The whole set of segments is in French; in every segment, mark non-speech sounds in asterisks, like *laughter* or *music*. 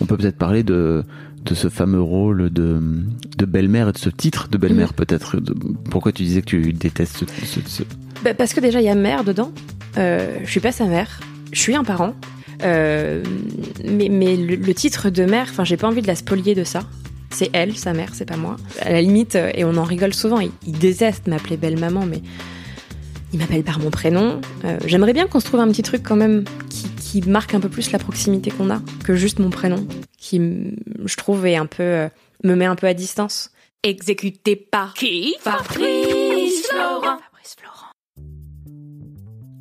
On peut peut-être parler de, de ce fameux rôle de, de belle-mère et de ce titre de belle-mère peut-être. Pourquoi tu disais que tu détestes ce... ce- ce- Bah, parce que déjà, il y a mère dedans. Euh, je suis pas sa mère. Je suis un parent. Euh, mais mais le, le titre de mère, enfin, j'ai pas envie de la spolier de ça. C'est elle, sa mère, c'est pas moi. À la limite, euh, et on en rigole souvent, il, il déteste m'appeler belle maman, mais il m'appelle par mon prénom. Euh, J'aimerais bien qu'on se trouve un petit truc quand même qui, qui marque un peu plus la proximité qu'on a que juste mon prénom, qui, je trouve, est un peu, euh, me met un peu à distance. Exécuté par qui? Fabrice Florent.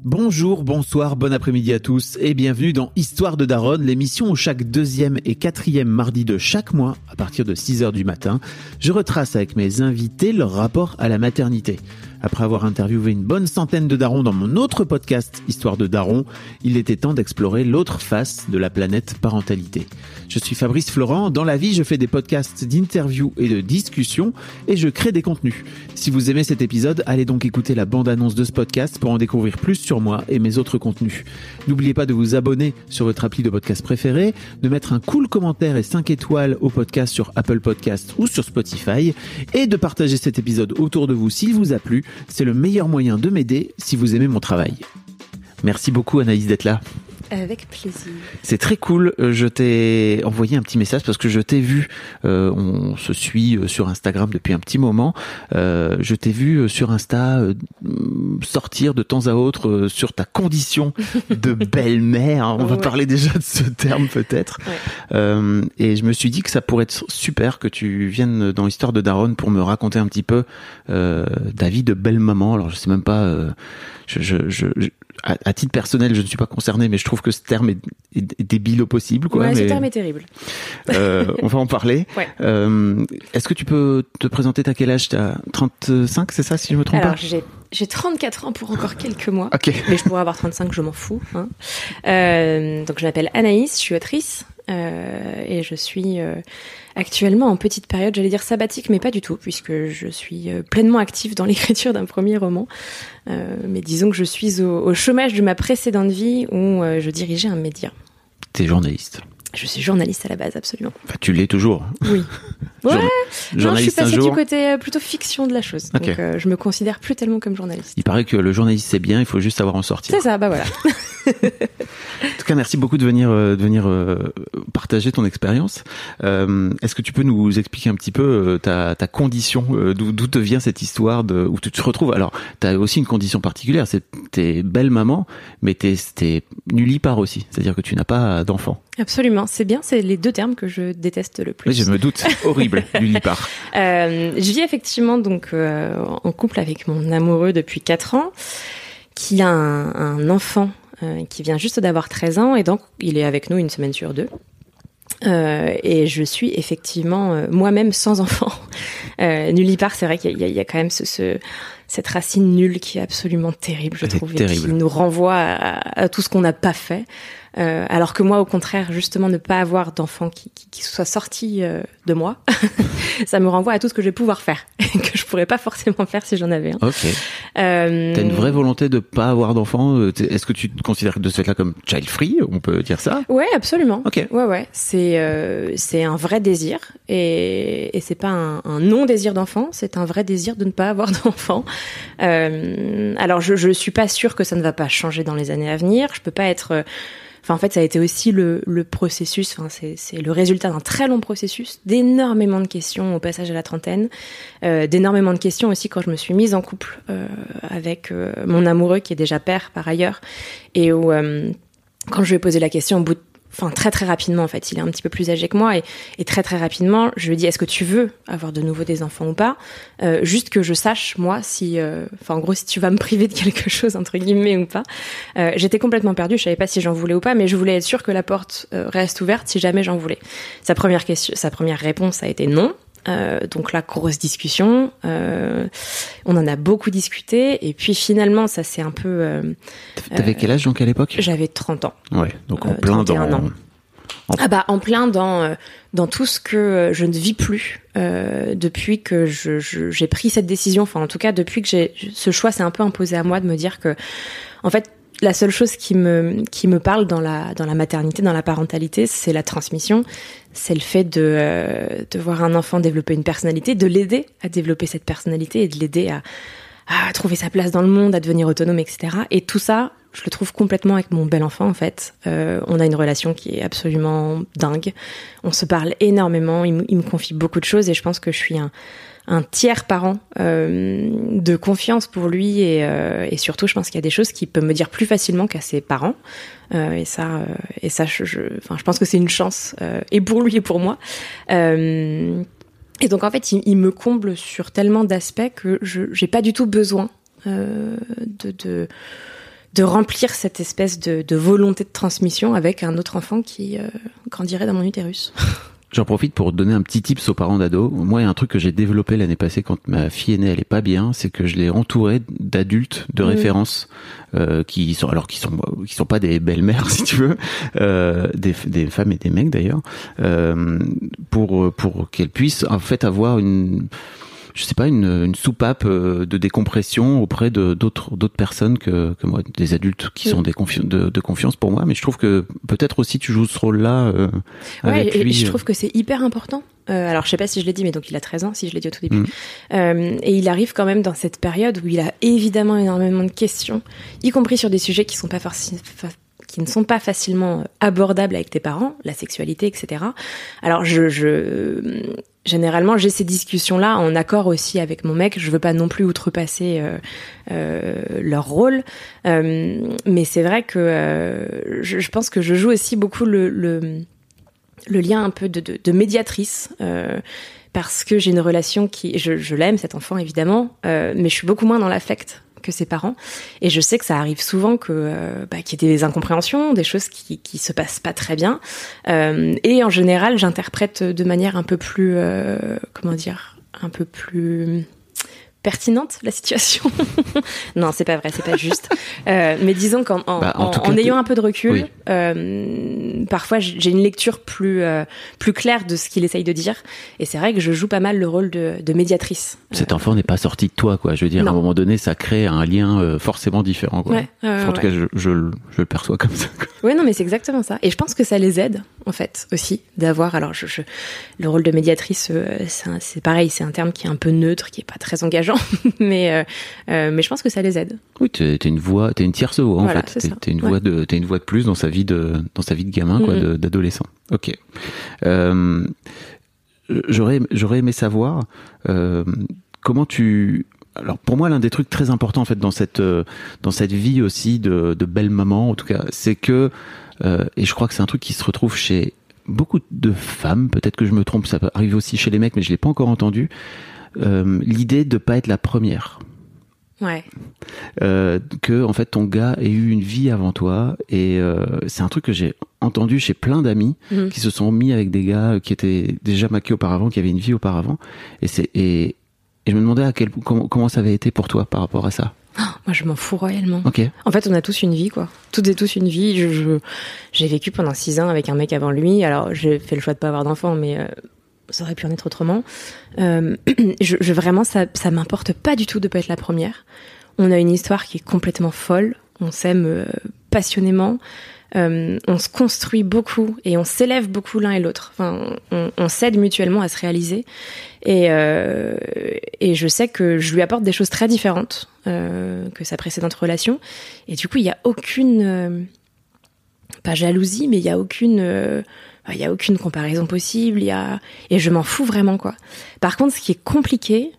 Bonjour, bonsoir, bon après-midi à tous et bienvenue dans Histoire de Daronne, l'émission où chaque deuxième et quatrième mardi de chaque mois, à partir de 6 heures du matin, je retrace avec mes invités leur rapport à la maternité. Après avoir interviewé une bonne centaine de darons dans mon autre podcast Histoire de Daron, il était temps d'explorer l'autre face de la planète parentalité. Je suis Fabrice Florent, dans la vie je fais des podcasts d'interviews et de discussions et je crée des contenus. Si vous aimez cet épisode, allez donc écouter la bande-annonce de ce podcast pour en découvrir plus sur moi et mes autres contenus. N'oubliez pas de vous abonner sur votre appli de podcast préféré, de mettre un cool commentaire et 5 étoiles au podcast sur Apple Podcast ou sur Spotify et de partager cet épisode autour de vous s'il vous a plu. C'est le meilleur moyen de m'aider si vous aimez mon travail. Merci beaucoup Anaïs d'être là. Avec plaisir. C'est très cool. Euh, Je t'ai envoyé un petit message parce que je t'ai vu. euh, on se suit euh, sur Instagram depuis un petit moment. Euh, je t'ai vu euh, sur Insta euh, sortir de temps à autre sur ta condition de *laughs* belle-mère. On va parler déjà de ce terme peut-être. Ouais. Euh, et je me suis dit que ça pourrait être super que tu viennes dans l'histoire de Daronne pour me raconter un petit peu euh, ta vie de belle maman. Alors je sais même pas. euh, je, je, je, je- à, à titre personnel, je ne suis pas concerné, mais je trouve que ce terme est, est- est débile au possible. Quoi, ouais, ce terme est terrible. *laughs* euh, on va en parler. *laughs* Ouais. Euh, Est-ce que tu peux te présenter T'as quel âge? T'as 35, c'est ça, si je me trompe Alors, pas? j'ai j'ai 34 ans pour encore quelques mois. Ok. *laughs* Mais je pourrais avoir 35, je m'en fous. Hein. Euh, donc, je m'appelle Anaïs, je suis autrice. euh, et je suis euh, actuellement en petite période, j'allais dire sabbatique, mais pas du tout, puisque je suis euh, pleinement active dans *laughs* l'écriture d'un premier roman. Euh, mais disons que je suis au, au chômage de ma précédente vie où euh, je dirigeais un média. T'es journaliste. Je suis journaliste à la base, absolument. Enfin, tu l'es toujours. Oui. *laughs* Ouais, non, je suis passée du côté euh, plutôt fiction de la chose. Ok. Donc, euh, je me considère plus tellement comme journaliste. Il paraît que le journaliste c'est bien, il faut juste savoir en sortir. C'est ça, bah voilà. *laughs* En tout cas, merci beaucoup de venir, euh, de venir euh, partager ton expérience. Est-ce que tu peux nous expliquer un petit peu ta, ta condition, d'où te vient cette histoire de où tu te retrouves? Alors, tu as aussi une condition particulière, c'est t'es belle maman, mais t'es t'es nullipare aussi, c'est-à-dire que tu n'as pas d'enfant. Absolument, c'est bien, c'est les deux termes que je déteste le plus. Oui, je me doute, *laughs* horrible, nullipare. Euh, je vis effectivement donc euh, en couple avec mon amoureux depuis 4 ans, qui a un, un enfant euh, qui vient juste d'avoir 13 ans et donc il est avec nous une semaine sur deux. Euh, et je suis effectivement euh, moi-même sans *laughs* enfant. Euh, nullipare, c'est vrai qu'il y, a- il y a quand même ce, ce- cette racine nulle qui est absolument terrible, je trouve, et terrible. qui nous renvoie à, à tout ce qu'on n'a pas fait. Euh, alors que moi, au contraire, justement, ne pas avoir d'enfant qui, qui, qui soit sorti euh, de moi, *laughs* ça me renvoie à tout ce que je vais pouvoir faire, *laughs* que je pourrais pas forcément faire si j'en avais un. Ok. Euh, T'as une vraie volonté de pas avoir d'enfant euh, Est-ce que tu te considères de ce fait-là comme child free On peut dire ça? Ouais, absolument. Ok. Ouais, ouais. C'est euh, c'est un vrai désir et, et c'est pas un, un non désir d'enfant, c'est un vrai désir de ne pas avoir *laughs* d'enfant. Euh, alors je je suis pas sûre que ça ne va pas changer dans les années à venir. Je peux pas être euh, Enfin, en fait, ça a été aussi le, processus, enfin, c'est le résultat d'un très long processus, d'énormément de questions au passage à la trentaine, euh, d'énormément de questions aussi quand je me suis mise en couple avec mon amoureux qui est déjà père par ailleurs, et où, quand je lui ai posé la question au bout de enfin très très rapidement en fait. Il est un petit peu plus âgé que moi et, et très très rapidement, je lui dis est-ce que tu veux avoir de nouveau des enfants ou pas? Euh, Juste que je sache moi si, euh, enfin en gros si tu vas me priver de quelque *laughs* chose entre guillemets ou pas. Euh, J'étais complètement perdue, je savais pas si j'en voulais ou pas, mais je voulais être sûre que la porte euh, reste ouverte si jamais j'en voulais. Sa première question, sa première réponse a été non. Euh, donc là, grosse discussion. Euh, on en a beaucoup discuté. Et puis finalement, ça c'est un peu. euh, T'avais quel âge donc à l'époque? J'avais 30 ans. Ouais, donc en euh, plein 31 dans. ans. Ah bah en plein dans dans tout ce que je ne vis plus depuis que je- je- j'ai pris cette décision. Enfin en tout cas depuis que j'ai ce choix s'est un peu imposé à moi de me dire que en fait la seule chose qui me qui me parle dans la dans la maternité, dans la parentalité, c'est la transmission, c'est le fait de euh, de voir un enfant développer une personnalité, de l'aider à développer cette personnalité et de l'aider à trouver sa place dans le monde, à devenir autonome, etc. Et tout ça, je le trouve complètement avec mon bel enfant en fait. Euh, on a une relation qui est absolument dingue. On se parle énormément. Il, il me confie beaucoup de choses et je pense que je suis un, un tiers parent euh, de confiance pour lui et, euh, et surtout, je pense qu'il y a des choses qu'il peut me dire plus facilement qu'à ses parents. Euh, et ça, et ça, je, enfin, je pense que c'est une chance et pour lui et pour moi. Et donc en fait, il, me comble sur tellement d'aspects que je j'ai pas du tout besoin de, de remplir cette espèce de, volonté de transmission avec un autre enfant qui grandirait dans mon utérus. *laughs* J'en profite pour donner un petit tips aux parents d'ados. Moi, il y a un truc que j'ai développé l'année passée quand ma fille aînée elle est pas bien, c'est que je l'ai entourée d'adultes de référence euh, qui sont alors qui sont qui sont pas des belles-mères *laughs* si tu veux, euh, des, des femmes et des mecs d'ailleurs, euh, pour pour qu'elles puissent en fait avoir une je sais pas une, une soupape euh, de décompression auprès de d'autres d'autres personnes que, que moi des adultes qui sont Mhm. des confi- de, de confiance pour moi mais je trouve que peut-être aussi tu joues ce rôle là euh, Ouais, avec et lui je euh. trouve que c'est hyper important. Euh, alors, je sais pas si je l'ai dit, mais donc il a 13 ans, si je l'ai dit au tout début. Mm. Euh, et il arrive quand même dans cette période où il a évidemment énormément de questions, y compris sur des sujets qui sont pas forcément qui ne sont pas facilement euh, abordables avec tes parents, la sexualité, etc. Alors, je, je généralement j'ai ces discussions là en accord aussi avec mon mec. Je veux pas non plus outrepasser euh, euh, leur rôle, Euh, mais c'est vrai que je, pense que je joue aussi beaucoup le, lien un peu de, médiatrice. parce que j'ai une relation qui, je, je l'aime cet enfant évidemment, mais je suis beaucoup moins dans l'affect que ses parents, et je sais que ça arrive souvent que euh, bah, qu'il y ait des incompréhensions, des choses qui qui se passent pas très bien, euh, et en général j'interprète de manière un peu plus, euh, comment dire, un peu plus pertinente la situation. *laughs* non, c'est pas vrai, c'est pas juste. Euh, mais disons qu'en en, Bah, en en- tout cas, en ayant un peu de recul, oui. euh, parfois j'ai une lecture plus euh, plus claire de ce qu'il essaye de dire. Et c'est vrai que je joue pas mal le rôle de, de médiatrice. cet enfant n'est pas sorti de toi, quoi. Je veux dire, à un moment donné, ça crée un lien forcément différent, quoi. Ouais, ouais, Enfin, en tout ouais. cas, je, je, le- je le perçois comme ça. Ouais, non, mais c'est exactement ça. Et je pense que ça les aide, en fait, aussi, d'avoir. Alors, je, le rôle de médiatrice, c'est pareil, c'est un terme qui est un peu neutre, qui est pas très engageant, *laughs* mais euh, euh, mais je pense que ça les aide. Oui, t'es une voix, t'es une tierce voix, en Voilà, fait. T'es une Ouais. voix de, t'es une voix de plus dans sa vie de, dans sa vie de gamin, quoi, Mhm. de- d'adolescent. Ok. Euh, j'aurais, j'aurais aimé savoir euh, comment tu. Alors pour moi, l'un des trucs très importants en fait dans cette dans cette vie aussi de, de belle maman, en tout cas, c'est que euh, et je crois que c'est un truc qui se retrouve chez beaucoup de femmes. Peut-être que je me trompe, ça peut arriver aussi chez les mecs, mais je l'ai pas encore entendu. Euh, L'idée de pas être la première Ouais. euh, que en fait ton gars ait eu une vie avant toi et euh, c'est un truc que j'ai entendu chez plein d'amis Mhm. qui se sont mis avec des gars qui étaient déjà maqués auparavant qui avaient une vie auparavant et c'est et, et je me demandais à quel comment, comment ça avait été pour toi par rapport à ça Moi, je m'en fous royalement. ok En fait, on a tous une vie, quoi. Toutes et tous une vie. Je, je- j'ai vécu pendant six ans avec un mec avant lui. Alors, j'ai fait le choix de pas avoir d'enfant, mais euh, ça aurait pu en être autrement. Euh, *clears throat* je, je- vraiment, ça, ça m'importe pas du tout de pas être la première. On a une histoire qui est complètement folle. On s'aime euh, passionnément. Euh, on se construit beaucoup et on s'élève beaucoup l'un et l'autre. Enfin, on, on s'aide mutuellement à se réaliser. Et, euh, et je sais que je lui apporte des choses très différentes euh, que sa précédente relation. Et du coup, il y a aucune, pas jalousie, mais il y a aucune, il y a aucune comparaison possible. Il y a et je m'en fous vraiment quoi. Par contre, ce qui est compliqué,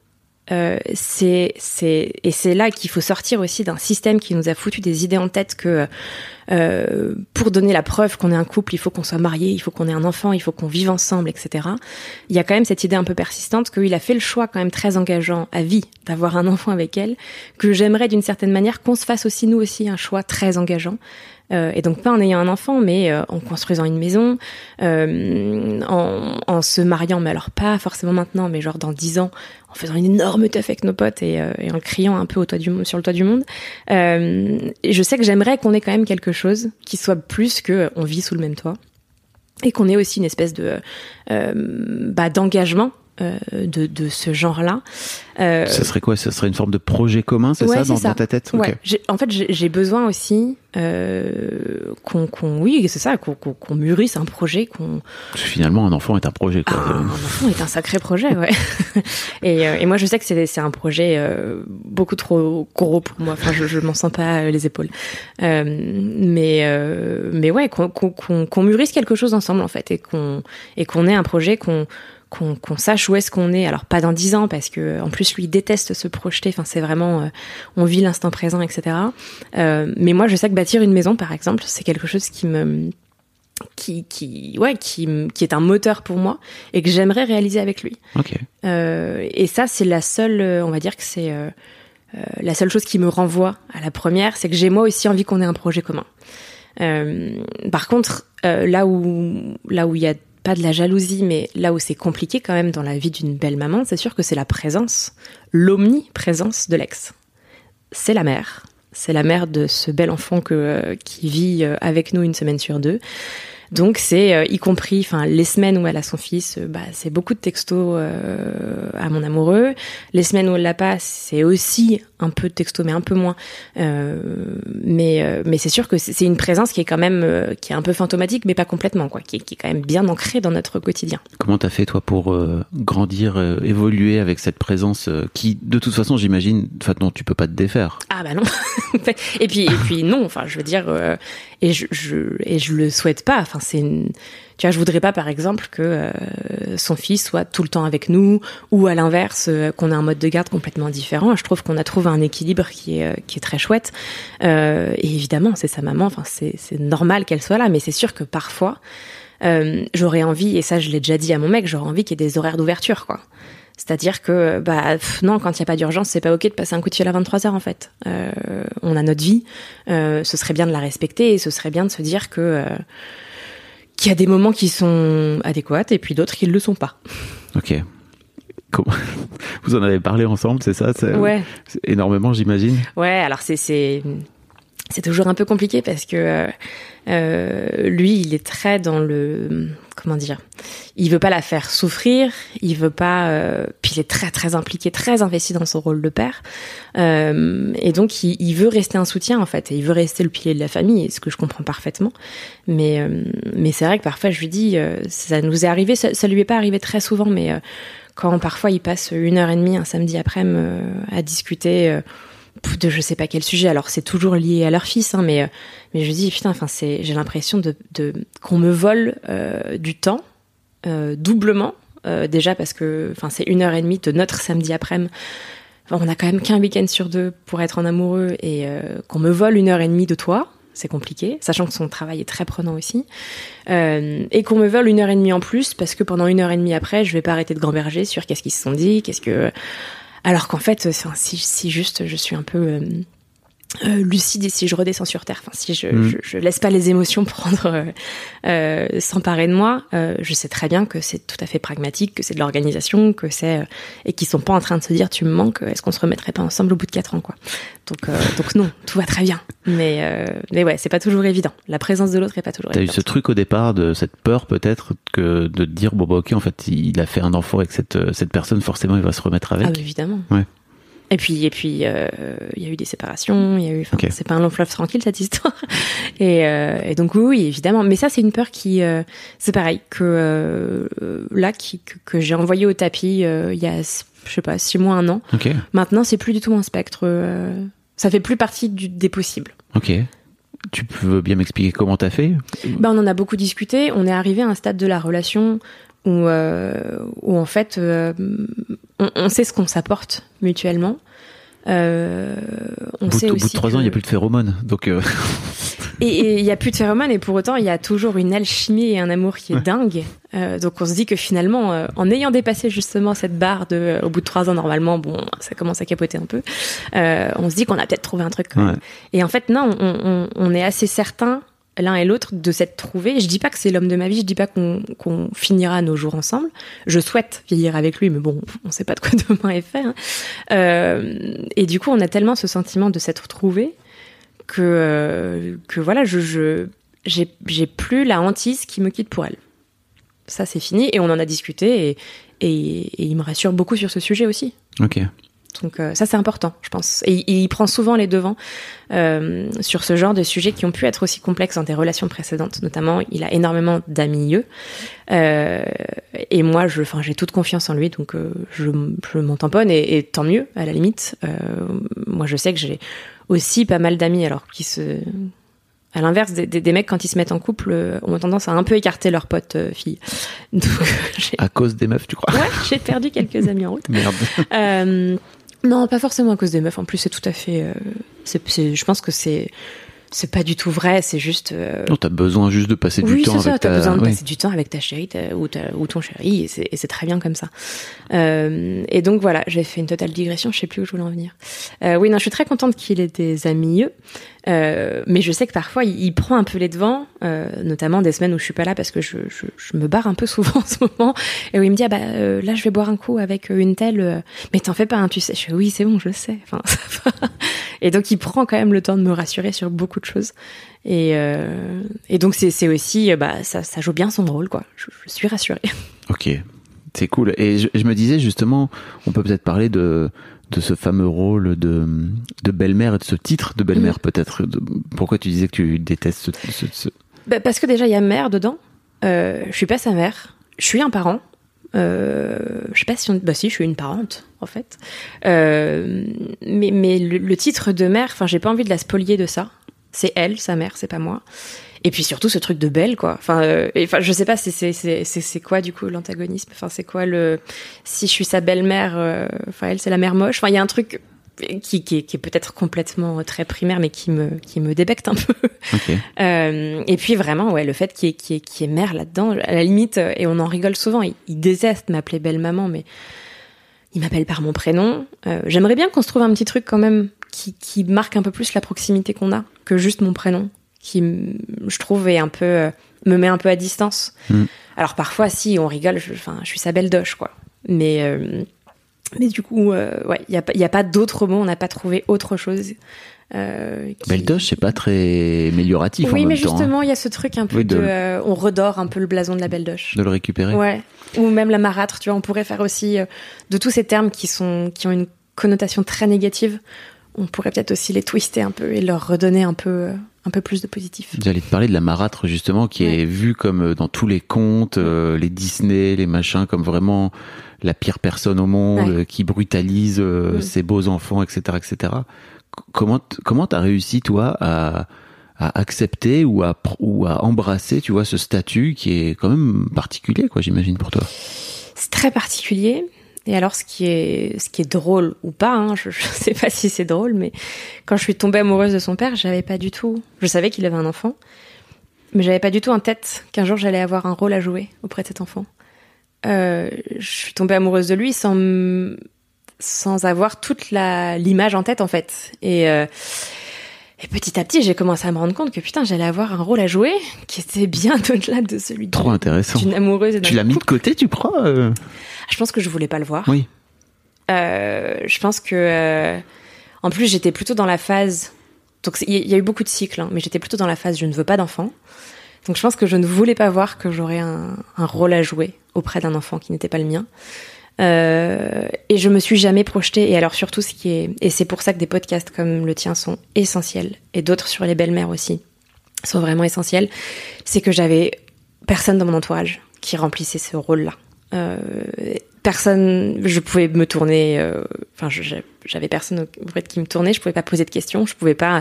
euh, c'est c'est et c'est là qu'il faut sortir aussi d'un système qui nous a foutu des idées en tête que euh, pour donner la preuve qu'on est un couple, il faut qu'on soit marié, il faut qu'on ait un enfant, il faut qu'on vive ensemble, etc. Il y a quand même cette idée un peu persistante qu'il a fait le choix quand même très engageant à vie d'avoir un *laughs* enfant avec elle, que j'aimerais d'une certaine manière qu'on se fasse aussi nous aussi un choix très engageant euh, et donc pas en ayant un enfant, mais euh, en construisant une maison, euh, en, en, se mariant, mais alors pas forcément maintenant, mais genre dans dix ans, en faisant une énorme teuf avec nos potes et, et en criant un peu au toit du, sur le toit du monde. et je sais que j'aimerais qu'on ait quand même quelque chose qui soit plus que on vit sous le même toit et qu'on ait aussi une espèce de bah, d'engagement euh, de, de, ce genre-là. Euh, ça serait quoi? Ça serait une forme de projet commun, c'est ça, dans, dans, ta tête? Ouais. En fait, j'ai besoin aussi euh, qu'on, oui, c'est ça, qu'on qu'on mûrisse un projet. qu'on Finalement, un enfant est un projet. Quoi. Ah, un enfant est un sacré projet, ouais. *laughs* et, euh, et, moi, je sais que c'est un projet euh, beaucoup trop gros pour moi. Enfin, je, je m'en sens pas les épaules. mais mais ouais, qu'on qu'on mûrisse quelque chose ensemble en fait, et qu'on et qu'on ait un projet qu'on qu'on sache où est-ce qu'on est. Alors pas dans dix ans parce que en plus lui déteste se projeter. Enfin c'est vraiment euh, on vit l'instant présent, etc. Euh, mais moi je sais que bâtir une maison par exemple c'est quelque chose qui me qui qui ouais qui qui est un moteur pour moi et que j'aimerais réaliser avec lui. Euh, et ça c'est la seule on va dire que c'est la seule chose qui me renvoie à la première, c'est que j'ai moi aussi envie qu'on ait un projet commun. par contre, là où là où il y a pas de la jalousie, mais là où c'est compliqué quand même dans la vie d'une belle maman, c'est sûr que c'est la présence, l'omniprésence de l'ex. C'est la mère, c'est la mère de ce bel enfant que, euh, qui vit euh, avec nous une semaine sur deux. Donc c'est euh, y compris, enfin les semaines où elle a son fils, bah c'est beaucoup de textos à mon amoureux. Les semaines où elle l'a pas, c'est aussi un peu de textos, mais un peu moins. mais mais c'est sûr que c'est une présence qui est quand même qui est un peu fantomatique, mais pas complètement quoi, qui, qui est quand même bien ancrée dans notre quotidien. Comment t'as fait toi pour grandir, évoluer avec cette présence qui, de toute façon, j'imagine, enfin non, tu peux pas te défaire? Ah bah non. *laughs* et puis et puis non, enfin je veux dire et je, je, et je le souhaite pas. Enfin, c'est une... tu vois, je voudrais pas, par exemple, que euh, son fils soit tout le temps avec nous, ou à l'inverse, euh, qu'on ait un mode de garde complètement différent. Je trouve qu'on a trouvé un équilibre qui est, euh, qui est très chouette. et évidemment, c'est sa maman. Enfin, c'est, normal qu'elle soit là, mais c'est sûr que parfois, j'aurais envie, et ça, je l'ai déjà dit à mon mec, j'aurais envie qu'il y ait des horaires d'ouverture, quoi. C'est-à-dire que bah non, quand il n'y a pas d'urgence, c'est pas ok de passer un coup de fil à 23 heures en fait. Euh, on a notre vie, euh, ce serait bien de la respecter et ce serait bien de se dire que euh, qu'il y a des moments qui sont adéquats et puis d'autres qui ne le sont pas. Ok. *laughs* Vous en avez parlé ensemble, c'est ça Ouais. Énormément, j'imagine. Ouais, alors c'est c'est toujours un peu compliqué parce que euh, lui, il est très dans le comment dire, il veut pas la faire souffrir, il veut pas, euh, puis il est très très impliqué, très investi dans son rôle de père, euh, et donc il, il, veut rester un soutien en fait, et il veut rester le pilier de la famille, ce que je comprends parfaitement. Mais euh, mais c'est vrai que parfois je lui dis, euh, ça nous est arrivé, ça, ça lui est pas arrivé très souvent, mais quand parfois il passe une heure et demie un samedi après-midi à discuter de je sais pas quel sujet. Alors c'est toujours lié à leur fils, hein, mais euh, mais je dis putain, enfin c'est j'ai l'impression de, qu'on me vole euh, du temps euh, doublement déjà parce que enfin c'est une heure et demie de notre samedi après-midi. On a quand même qu'un week-end sur deux pour être en amoureux et qu'on me vole une heure et demie de toi. C'est compliqué, sachant que son travail est très prenant aussi, et qu'on me vole une heure et demie en plus parce que pendant une heure et demie après, je vais pas arrêter de gamberger sur qu'est-ce qu'ils se sont dit, qu'est-ce que alors qu'en fait, si, si juste je suis un peu euh, lucide et si je redescends sur terre, enfin si je, mm. je, je, laisse pas les émotions *laughs* prendre euh, euh s'emparer de moi, euh, je sais très bien que c'est tout à fait pragmatique, que c'est de l'organisation, que c'est euh, et qu'ils sont pas en train de se dire tu me manques, est-ce qu'on se remettrait pas ensemble au bout de quatre ans quoi. Donc donc non, tout va très bien, mais mais ouais c'est pas toujours évident. La présence de l'autre est pas toujours. T'as eu ce truc au départ de cette peur peut-être que de dire bon bah ok en fait il a fait un enfant avec cette cette personne forcément il va se remettre avec. Ah évidemment. Ouais. Et puis, et puis, euh, il y a eu des séparations. Il y a eu, enfin, okay. c'est pas un long fleuve tranquille cette histoire. *laughs* Et, euh, et donc oui, évidemment. Mais ça, c'est une peur qui, euh, c'est pareil que là, qui, que, que j'ai envoyé au tapis il y a, je sais pas, six mois, un an. Okay. Maintenant, c'est plus du tout un spectre. ça fait plus partie du, des possibles. Ok. Tu peux bien m'expliquer comment t'as fait? Ben, on en a beaucoup discuté. On est arrivé à un stade de la relation où, euh, où en fait, euh, on, on, sait ce qu'on s'apporte mutuellement. Euh, on Au bout, sait au bout de trois que- ans, il n'y a plus de phéromones. Donc, euh, Et il y a plus de phéromones et pour autant il y a toujours une alchimie et un amour qui est dingue. Euh, donc on se dit que finalement, euh, en ayant dépassé justement cette barre de, au bout de trois ans normalement, bon, ça commence à capoter un peu. euh, on se dit qu'on a peut-être trouvé un truc. Quand même. Ouais. Et en fait non, on, on, on est assez certain l'un et l'autre de s'être trouvés. Je dis pas que c'est l'homme de ma vie, je dis pas qu'on finira nos jours ensemble. Je souhaite vieillir avec lui, mais bon, on sait pas de quoi *laughs* demain est fait. hein. Euh, et du coup, on a tellement ce sentiment de s'être trouvés que euh, que voilà, je j'ai plus la hantise qui me quitte pour elle. Ça c'est fini et on en a discuté et, et et il me rassure beaucoup sur ce sujet aussi. ok. Donc euh, ça c'est important, je pense. Et, et il prend souvent les devants euh, sur ce genre de sujets qui ont pu être aussi complexes dans des relations précédentes. Notamment, il a énormément d'amis euh, et moi, je, enfin, j'ai toute confiance en lui, donc euh, je, je m'en tamponne et, et tant mieux à la limite. Moi, je sais que j'ai aussi pas mal d'amis, alors qui se à l'inverse des, des, des mecs quand ils se mettent en couple ont tendance à un peu écarter leurs potes euh, filles. *laughs* Donc À cause des meufs, tu crois? Ouais, j'ai perdu quelques amis en route. *laughs* Merde. Euh, non, pas forcément à cause des meufs. En plus, c'est tout à fait. euh, c'est, c'est- je pense que c'est, c'est pas du tout vrai. C'est juste. euh, Non, t'as besoin juste de passer du temps c'est avec ça. T'as ta... besoin de oui. passer du temps avec ta chérie ta- ou, ta- ou ton chéri, et c'est, et c'est très bien comme ça. Euh, et donc voilà, j'ai fait une totale digression. Je sais plus où je voulais en venir. Euh, oui, non, je suis très contente qu'il ait des amis. Euh, mais je sais que parfois il, prend un peu les devants, euh, notamment des semaines où je suis pas là parce que je, me barre un peu *laughs* souvent en ce moment et où il me dit ah bah euh, là je vais boire un coup avec une telle, mais t'en fais pas, hein, tu sais. Je fais oui c'est bon, je sais. *laughs* Et donc il prend quand même le temps de me rassurer sur beaucoup de choses. Et, donc c'est aussi bah ça, joue bien son rôle quoi. Je, suis rassurée. Ok, c'est cool. Et je me disais justement, on peut peut-être parler de, de ce fameux rôle de, de belle-mère et de ce titre de belle-mère peut-être. De- Pourquoi tu disais que tu détestes ce... ce- ce- Bah, parce que déjà il y a mère dedans. Euh, je suis pas sa mère. Je suis un parent. Euh, je sais pas si on... bah si je suis une parente en fait. Euh, mais mais le, le titre de mère, enfin j'ai pas envie de la spolier de ça. C'est elle, sa mère, c'est pas moi. Et puis surtout ce truc de belle quoi. Enfin, euh, et, enfin je sais pas c'est c'est c'est c'est c'est quoi du coup l'antagonisme? Enfin c'est quoi le si je suis sa belle-mère. euh, Enfin elle c'est la mère moche? Enfin il y a un truc qui qui est, qui est peut-être complètement très primaire mais qui me qui me débecte un *laughs* peu. Euh, et puis vraiment, ouais, le fait qu'il y ait, qu'il y ait, qu'il y ait mère là-dedans, à la limite, euh, et on en rigole souvent, il, il déteste m'appeler belle maman, mais il m'appelle par mon prénom. Euh, J'aimerais bien qu'on se trouve un petit truc quand même qui, qui marque un peu plus la proximité qu'on a que juste mon prénom, qui, je trouve, est un peu euh, me met un peu à distance. Mm. Alors parfois, si on rigole, je, enfin, je suis sa belle doche, quoi. Mais euh, mais du coup, euh, ouais, il y a, y a pas d'autre mot, on n'a pas trouvé autre chose. Euh, qui- Beldoche, c'est pas très amélioratif oui, en mais même hein, justement, il y a ce truc un peu Oui, de- de, on redore un peu le blason de la belle doche. de le récupérer. Ouais. Ou même la marâtre, tu vois, on pourrait faire aussi de tous ces termes qui sont qui ont une connotation très négative. On pourrait peut-être aussi les twister un peu et leur redonner un peu un peu plus de positif. J'allais te parler de la marâtre justement qui est vue comme euh, dans tous les contes, euh, les Disney, les machins, comme vraiment la pire personne au monde, Ouais. euh, qui brutalise euh, Mm. ses beaux enfants, etc., etc. Comment comment t'as réussi toi à à accepter ou à ou à embrasser, tu vois, ce statut qui est quand même particulier, quoi, j'imagine pour toi? C'est très particulier. Et alors, ce qui est, ce qui est drôle ou pas, hein, je, je sais pas si c'est drôle, mais quand je suis tombée amoureuse de son père, j'avais pas du tout. Je savais qu'il avait un enfant, mais j'avais pas du tout en tête qu'un jour j'allais avoir un rôle à jouer auprès de cet enfant. Euh, je suis tombée amoureuse de lui sans sans avoir toute la l'image en tête en fait. Et euh, et petit à petit, j'ai commencé à me rendre compte que putain, j'allais avoir un rôle à jouer qui était bien *laughs* au-delà de celui Trop intéressant. d'une amoureuse. et d'un Tu l'as mis de côté, tu crois euh? Je pense que je voulais pas le voir. Oui. Euh, je pense que, euh, en plus, j'étais plutôt dans la phase. Donc, il y a eu beaucoup de cycles, hein, mais j'étais plutôt dans la phase je ne veux pas d'enfant. Donc, je pense que je ne voulais pas voir que j'aurais un, un rôle à jouer auprès d'un enfant qui n'était pas le mien. Euh, et je me suis jamais projetée. Et alors, surtout, ce qui est. Et c'est pour ça que des podcasts comme le tien sont essentiels, et d'autres sur les belles-mères aussi sont vraiment essentiels. C'est que j'avais personne dans mon entourage qui remplissait ce rôle-là. Euh, personne, je pouvais me tourner, euh, enfin, j'avais personne auprès de qui me tournait, je pouvais pas poser de questions, je pouvais pas,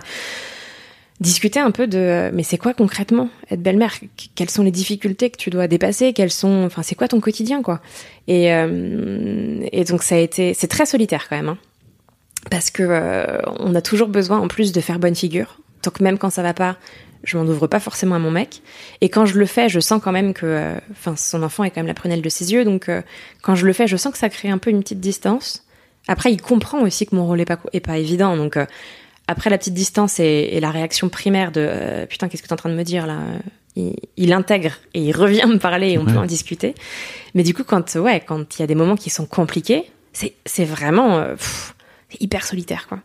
discuter un peu de mais c'est quoi concrètement être belle-mère Quelles sont les difficultés que tu dois dépasser? Quels sont, enfin, c'est quoi ton quotidien, quoi? Et, et donc ça a été, c'est très solitaire quand même, hein, parce que on a toujours besoin en plus de faire bonne figure. Donc même quand ça va pas, je m'en ouvre pas forcément à mon mec. Et quand je le fais, je sens quand même que, euh, enfin, son enfant est quand même la prunelle de ses yeux, donc euh, quand je le fais, je sens que ça crée un peu une petite distance. Après, il comprend aussi que mon rôle est pas est pas évident, donc euh, après la petite distance et, la réaction primaire de putain, qu'est-ce que t'es en train de me dire là? Il, intègre et il revient me parler et on peut en discuter. Mais du coup, quand ouais, quand il y a des moments qui sont compliqués, c'est c'est vraiment hyper solitaire quoi.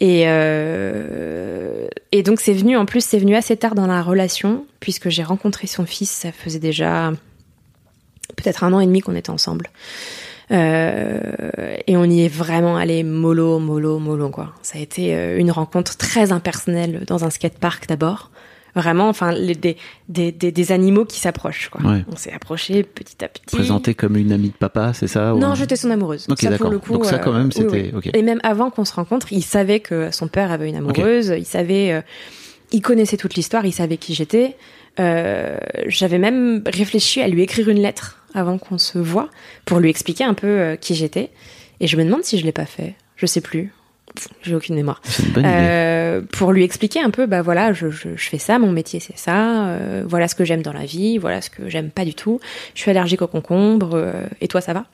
Et, euh, et donc c'est venu, en plus c'est venu assez tard dans la relation, puisque j'ai rencontré son fils, ça faisait déjà peut-être un an et demi qu'on était ensemble. Euh, et on y est vraiment allé mollo, mollo, mollo quoi. Ça a été euh, une rencontre très impersonnelle dans un skatepark d'abord, Vraiment, enfin, les, des, des, des, animaux qui s'approchent. Quoi. On s'est approché petit à petit. Présenté comme une amie de papa, c'est ça Non, j'étais son amoureuse. Ok, d'accord. Donc ça, quand même, euh, c'était. Et même avant qu'on se rencontre, il savait que son père avait une amoureuse. Il savait, euh, il connaissait toute l'histoire. Il savait qui j'étais. Euh, J'avais même réfléchi à lui écrire une lettre avant qu'on se voit pour lui expliquer un peu qui j'étais. Et je me demande si je l'ai pas fait. Je sais plus j'ai aucune mémoire. Euh, pour lui expliquer un peu, bah voilà, je, je, je fais ça, mon métier c'est ça, euh, voilà ce que j'aime dans la vie, voilà ce que j'aime pas du tout. Je suis allergique aux concombres, euh, et toi ça va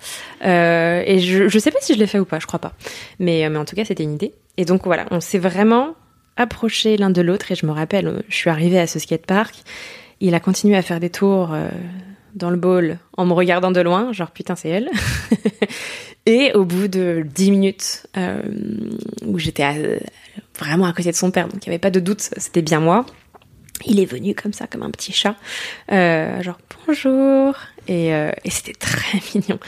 Et je, je sais pas si je l'ai fait ou pas, je crois pas. Mais, mais en tout cas, c'était une idée. Et donc voilà, on s'est vraiment approchés l'un de l'autre, et je me rappelle, je suis arrivée à ce skatepark, il a continué à faire des tours dans le bowl en me regardant de loin, genre putain c'est elle. *laughs* Et au bout de dix minutes euh, où j'étais vraiment à côté de son père, donc il n'y avait pas de doute, c'était bien moi. Il est venu comme ça, comme un petit chat, euh, genre bonjour, et, euh, c'était très *laughs* mignon.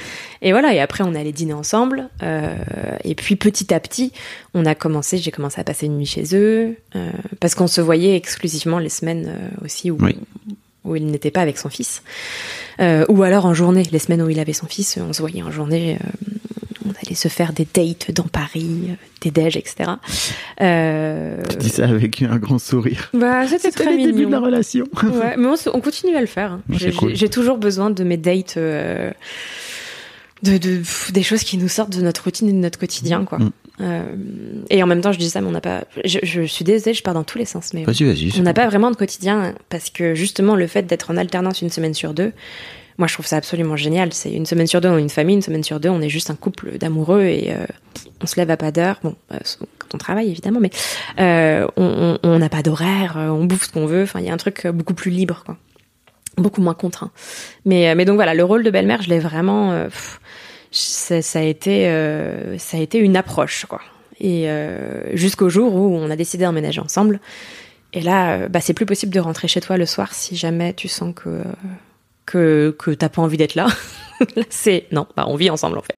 Et voilà, et après on allait dîner ensemble, et puis petit à petit, on a commencé, j'ai commencé à passer une nuit chez eux, parce qu'on se voyait exclusivement les semaines aussi où, où il n'était pas avec son fils, ou alors en journée, les semaines où il avait son fils, on se voyait en journée on allait se faire des dates dans Paris, des déj, etc. Euh... Tu dis ça avec un grand sourire. Bah, c'était très le début de la relation. ouais, mais on, continue à le faire. Hein. J'ai toujours besoin de mes dates, euh, de, des choses qui nous sortent de notre routine et de notre quotidien, quoi. Mm. Euh, et en même temps, je dis ça, mais on n'a pas. Je, suis désolée, je pars dans tous les sens, mais vas-y, vas-y. On n'a pas vraiment de quotidien parce que justement, le fait d'être en alternance une semaine sur deux, moi, je trouve ça absolument génial. C'est une semaine sur deux, on est une famille, une semaine sur deux, on est juste un couple d'amoureux et euh, on se lève à pas d'heure. Bon, euh, quand on travaille évidemment, mais on n'a pas d'horaire, on bouffe ce qu'on veut. Enfin, il y a un truc beaucoup plus libre, quoi, beaucoup moins contraint. Mais, mais donc voilà, le rôle de belle-mère, je l'ai vraiment. Ça, ça, a été, ça a été une approche, quoi. Et jusqu'au jour où on a décidé d'emménager ensemble. Et là, bah, c'est plus possible de rentrer chez toi le soir si jamais tu sens que que, que t'as pas envie d'être là. *laughs* c'est non, bah on vit ensemble en fait.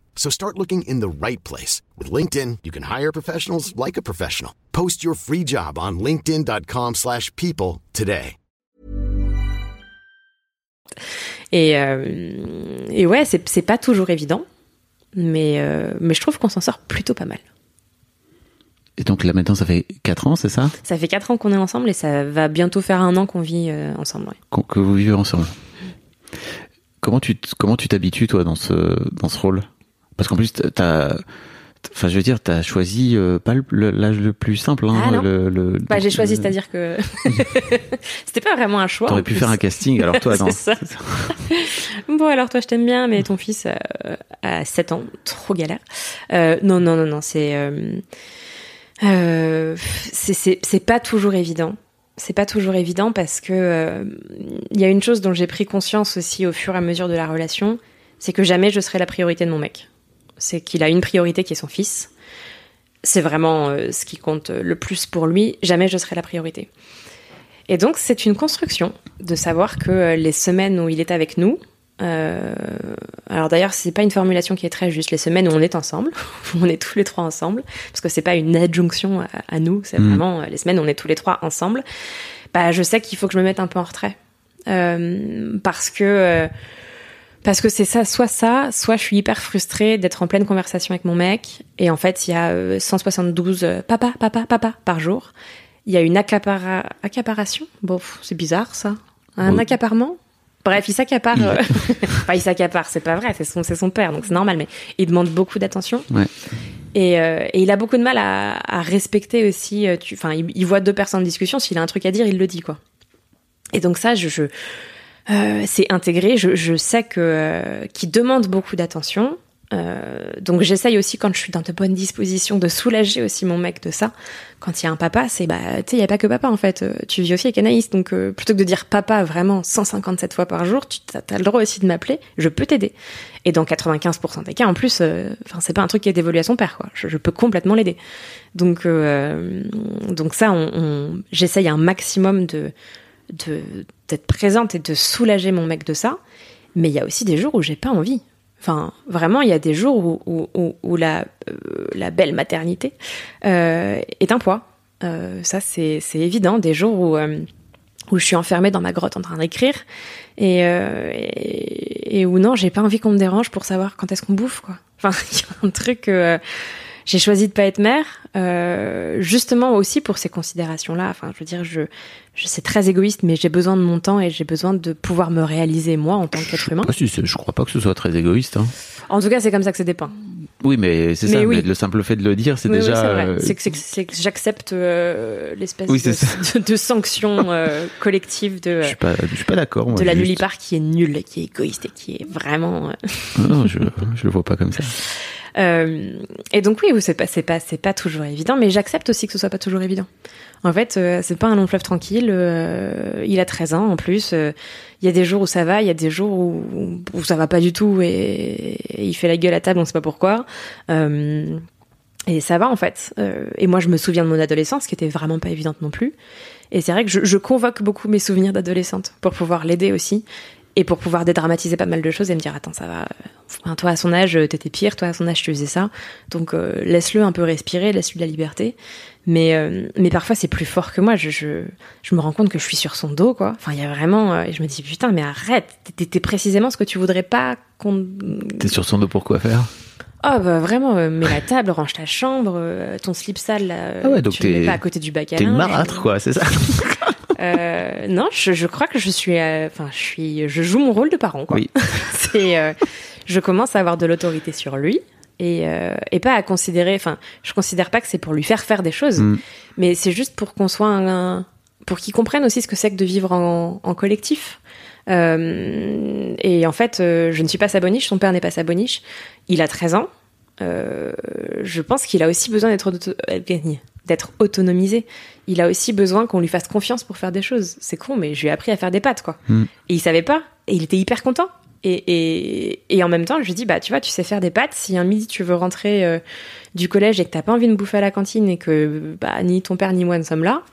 So start looking in the right place. With LinkedIn, you can hire professionals like a professional. Post your free job on linkedin.com slash people today. Et, euh, et ouais, c'est pas toujours évident, mais, euh, mais je trouve qu'on s'en sort plutôt pas mal. Et donc là maintenant, ça fait 4 ans, c'est ça? Ça fait 4 ans qu'on est ensemble et ça va bientôt faire un an qu'on vit euh, ensemble. Ouais. Que vous vivez ensemble. Comment tu comment tu t'habitues toi dans ce dans ce rôle? Parce qu'en plus t'as Enfin, je veux dire, t'as choisi euh, pas le- l'âge le, plus simple. Hein, Ah, non. le, le- Bah, j'ai choisi, euh, c'est-à-dire que *laughs* c'était pas vraiment un choix. T'aurais pu plus. faire un casting, alors toi, *laughs* non. Ça. *laughs* Bon, alors toi, je t'aime bien, mais ton fils euh, a 7 ans, trop galère. Euh, non, non, non, non, c'est c'est- pas toujours évident. C'est pas toujours évident parce que il y a une chose dont j'ai pris conscience aussi au fur et à mesure de la relation, c'est que jamais je serai la priorité de mon mec. C'est qu'il a une priorité qui est son fils. C'est vraiment euh, ce qui compte le plus pour lui. Jamais je serai la priorité. Et donc, c'est une construction de savoir que euh, les semaines où il est avec nous, euh, alors d'ailleurs, c'est pas une formulation qui est très juste. Les semaines où on est ensemble, *laughs* où on est tous les trois ensemble, parce que c'est pas une adjonction à, à nous, c'est Mhm. vraiment euh, les semaines où on est tous les trois ensemble. Bah, je sais qu'il faut que je me mette un peu en retrait, Euh, parce que euh, parce que c'est ça, soit ça, soit je suis hyper frustrée d'être en pleine conversation avec mon mec, et en fait, il y a euh, 172 euh, papa, papa, papa par jour. Il y a une accapara... accaparation? Bon, c'est bizarre ça. Un Oui. accaparement? Bref, il s'accapare. Euh, *laughs* enfin, il s'accapare, c'est pas vrai, c'est son, c'est son père, donc c'est normal, mais il demande beaucoup d'attention. Ouais. Et, euh, et il a beaucoup de mal à, à respecter aussi. euh, Enfin, il, il voit deux personnes en discussion, s'il a un truc à dire, il le dit, quoi. Et donc ça, je, je euh, c'est intégré. Je, je sais que euh, qu'il demande beaucoup d'attention. Euh, donc j'essaye aussi quand je suis dans de bonnes dispositions de soulager aussi mon mec de ça. Quand il y a un papa, c'est bah tu sais il y a pas que papa en fait. Euh, Tu vis aussi avec Anaïs, donc euh, plutôt que de dire papa vraiment 157 fois par jour, tu as, le droit aussi de m'appeler. Je peux t'aider. Et dans 95% des cas, en plus, enfin c'est pas un truc qui est dévolu à son père quoi. Je, je peux complètement l'aider. Donc donc ça, on, on- j'essaye un maximum de d'être présente et de soulager mon mec de ça. Mais il y a aussi des jours où j'ai pas envie. Enfin, vraiment, il y a des jours où, où, où, la, euh, la belle maternité euh, est un poids. Euh, ça, c'est évident. Des jours où, où je suis enfermée dans ma grotte en train d'écrire et, et, et où non, j'ai pas envie qu'on me dérange pour savoir quand est-ce qu'on bouffe, quoi. Enfin, *laughs* il y a un truc. J'ai choisi de pas être mère, euh, justement aussi pour ces considérations-là. Enfin, je veux dire, je, je c'est très égoïste, mais j'ai besoin de mon temps et j'ai besoin de pouvoir me réaliser moi en tant qu'être humain. Ah, si, c'est- je crois pas que ce soit très égoïste. Hein. En tout cas, c'est comme ça que c'est dépeint. Oui, mais c'est ça. oui. Mais le simple fait de le dire, c'est Oui, oui, déjà. c'est vrai. euh, C'est que, c'est que- c'est que j'accepte euh, l'espèce Oui, de, c'est *laughs* de, de sanction euh, collective de, Je suis pas, je suis pas d'accord. de la juste. nullipare qui est nulle, qui est égoïste et qui est vraiment. Non, je, *laughs* je le vois pas comme ça. Euh, et donc oui, c'est pas, pas, toujours évident, mais j'accepte aussi que ce soit pas toujours évident. En fait, euh, c'est pas un long fleuve tranquille. euh, il a 13 ans en plus. euh, Il y a des jours où ça va, il y a des jours où, où ça va pas du tout et, il fait la gueule à table, on sait pas pourquoi. Et ça va en fait. Et moi, je me souviens de mon adolescence, qui était vraiment pas évidente non plus. Et c'est vrai que je convoque beaucoup mes souvenirs d'adolescente pour pouvoir l'aider aussi et pour pouvoir dédramatiser pas mal de choses et me dire attends ça va Enfin, toi à son âge euh, t'étais pire toi à son âge tu faisais ça. Donc euh, laisse-le un peu respirer laisse-lui de la liberté. Mais euh, mais parfois c'est plus fort que moi. Je, je je me rends compte que je suis sur son dos quoi. Enfin il y a vraiment euh, et je me dis putain mais arrête. T'es- précisément ce que tu voudrais pas qu'on T'es sur son dos pour quoi faire? Oh bah vraiment, euh, mets la table, range ta chambre, euh, ton slip sale, là, euh, Ah ouais, donc tu le mets pas à côté du bac à T'es une marâtre, quoi, c'est ça? *laughs* Euh, non, je, je crois que je suis, euh, enfin, je suis, je joue mon rôle de parent, quoi. Oui. *laughs* C'est, euh, je commence à avoir de l'autorité sur lui et euh, et pas à considérer, enfin, je considère pas que c'est pour lui faire faire des choses, Mm. mais c'est juste pour qu'on soit un, un- pour qu'il comprenne aussi ce que c'est que de vivre en, en collectif. Euh, et en fait, euh, je ne suis pas sa boniche, son père n'est pas sa boniche. Il a 13 ans. Euh, je pense qu'il a aussi besoin d'être euh, d'être autonomisé. Il a aussi besoin qu'on lui fasse confiance pour faire des choses. C'est con, mais je lui ai appris à faire des pâtes, quoi. Mm. Et il savait pas. Et il était hyper content. Et, et, et en même temps, je lui dis, bah, tu vois, tu sais faire des pâtes. Si un midi tu veux rentrer euh, du collège et que t'as pas envie de bouffer à la cantine et que bah, ni ton père ni moi ne sommes là,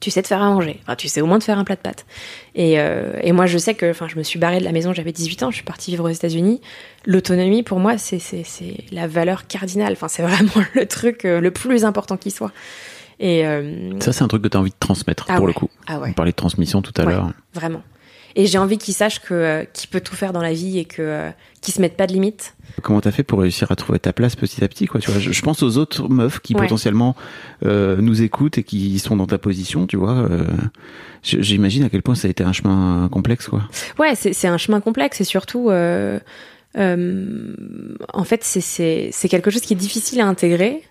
tu sais te faire à manger. Enfin, tu sais au moins te faire un plat de pâtes. Et, euh, et moi, je sais que, enfin, je me suis barrée de la maison, j'avais 18 ans, je suis partie vivre aux États-Unis. L'autonomie, pour moi, c'est, c'est, c'est la valeur cardinale. Enfin, c'est *laughs* vraiment le truc euh, le plus important qui soit. Et euh, Ça, c'est un truc que t'as envie de transmettre, Ah pour ouais. le coup. ah ouais. On parlait de transmission tout à Ouais. l'heure. Vraiment. Et j'ai envie qu'il sache que euh, qu'il peut tout faire dans la vie et que euh, qu'il se mette pas de limites. Comment t'as fait pour réussir à trouver ta place petit à petit, quoi, tu vois? Je, je pense aux autres meufs qui Ouais. potentiellement euh, nous écoutent et qui sont dans ta position, tu vois. euh, J'imagine à quel point ça a été un chemin complexe, quoi. Ouais, c'est c'est un chemin complexe et surtout, euh, en fait, c'est quelque chose qui est difficile à intégrer,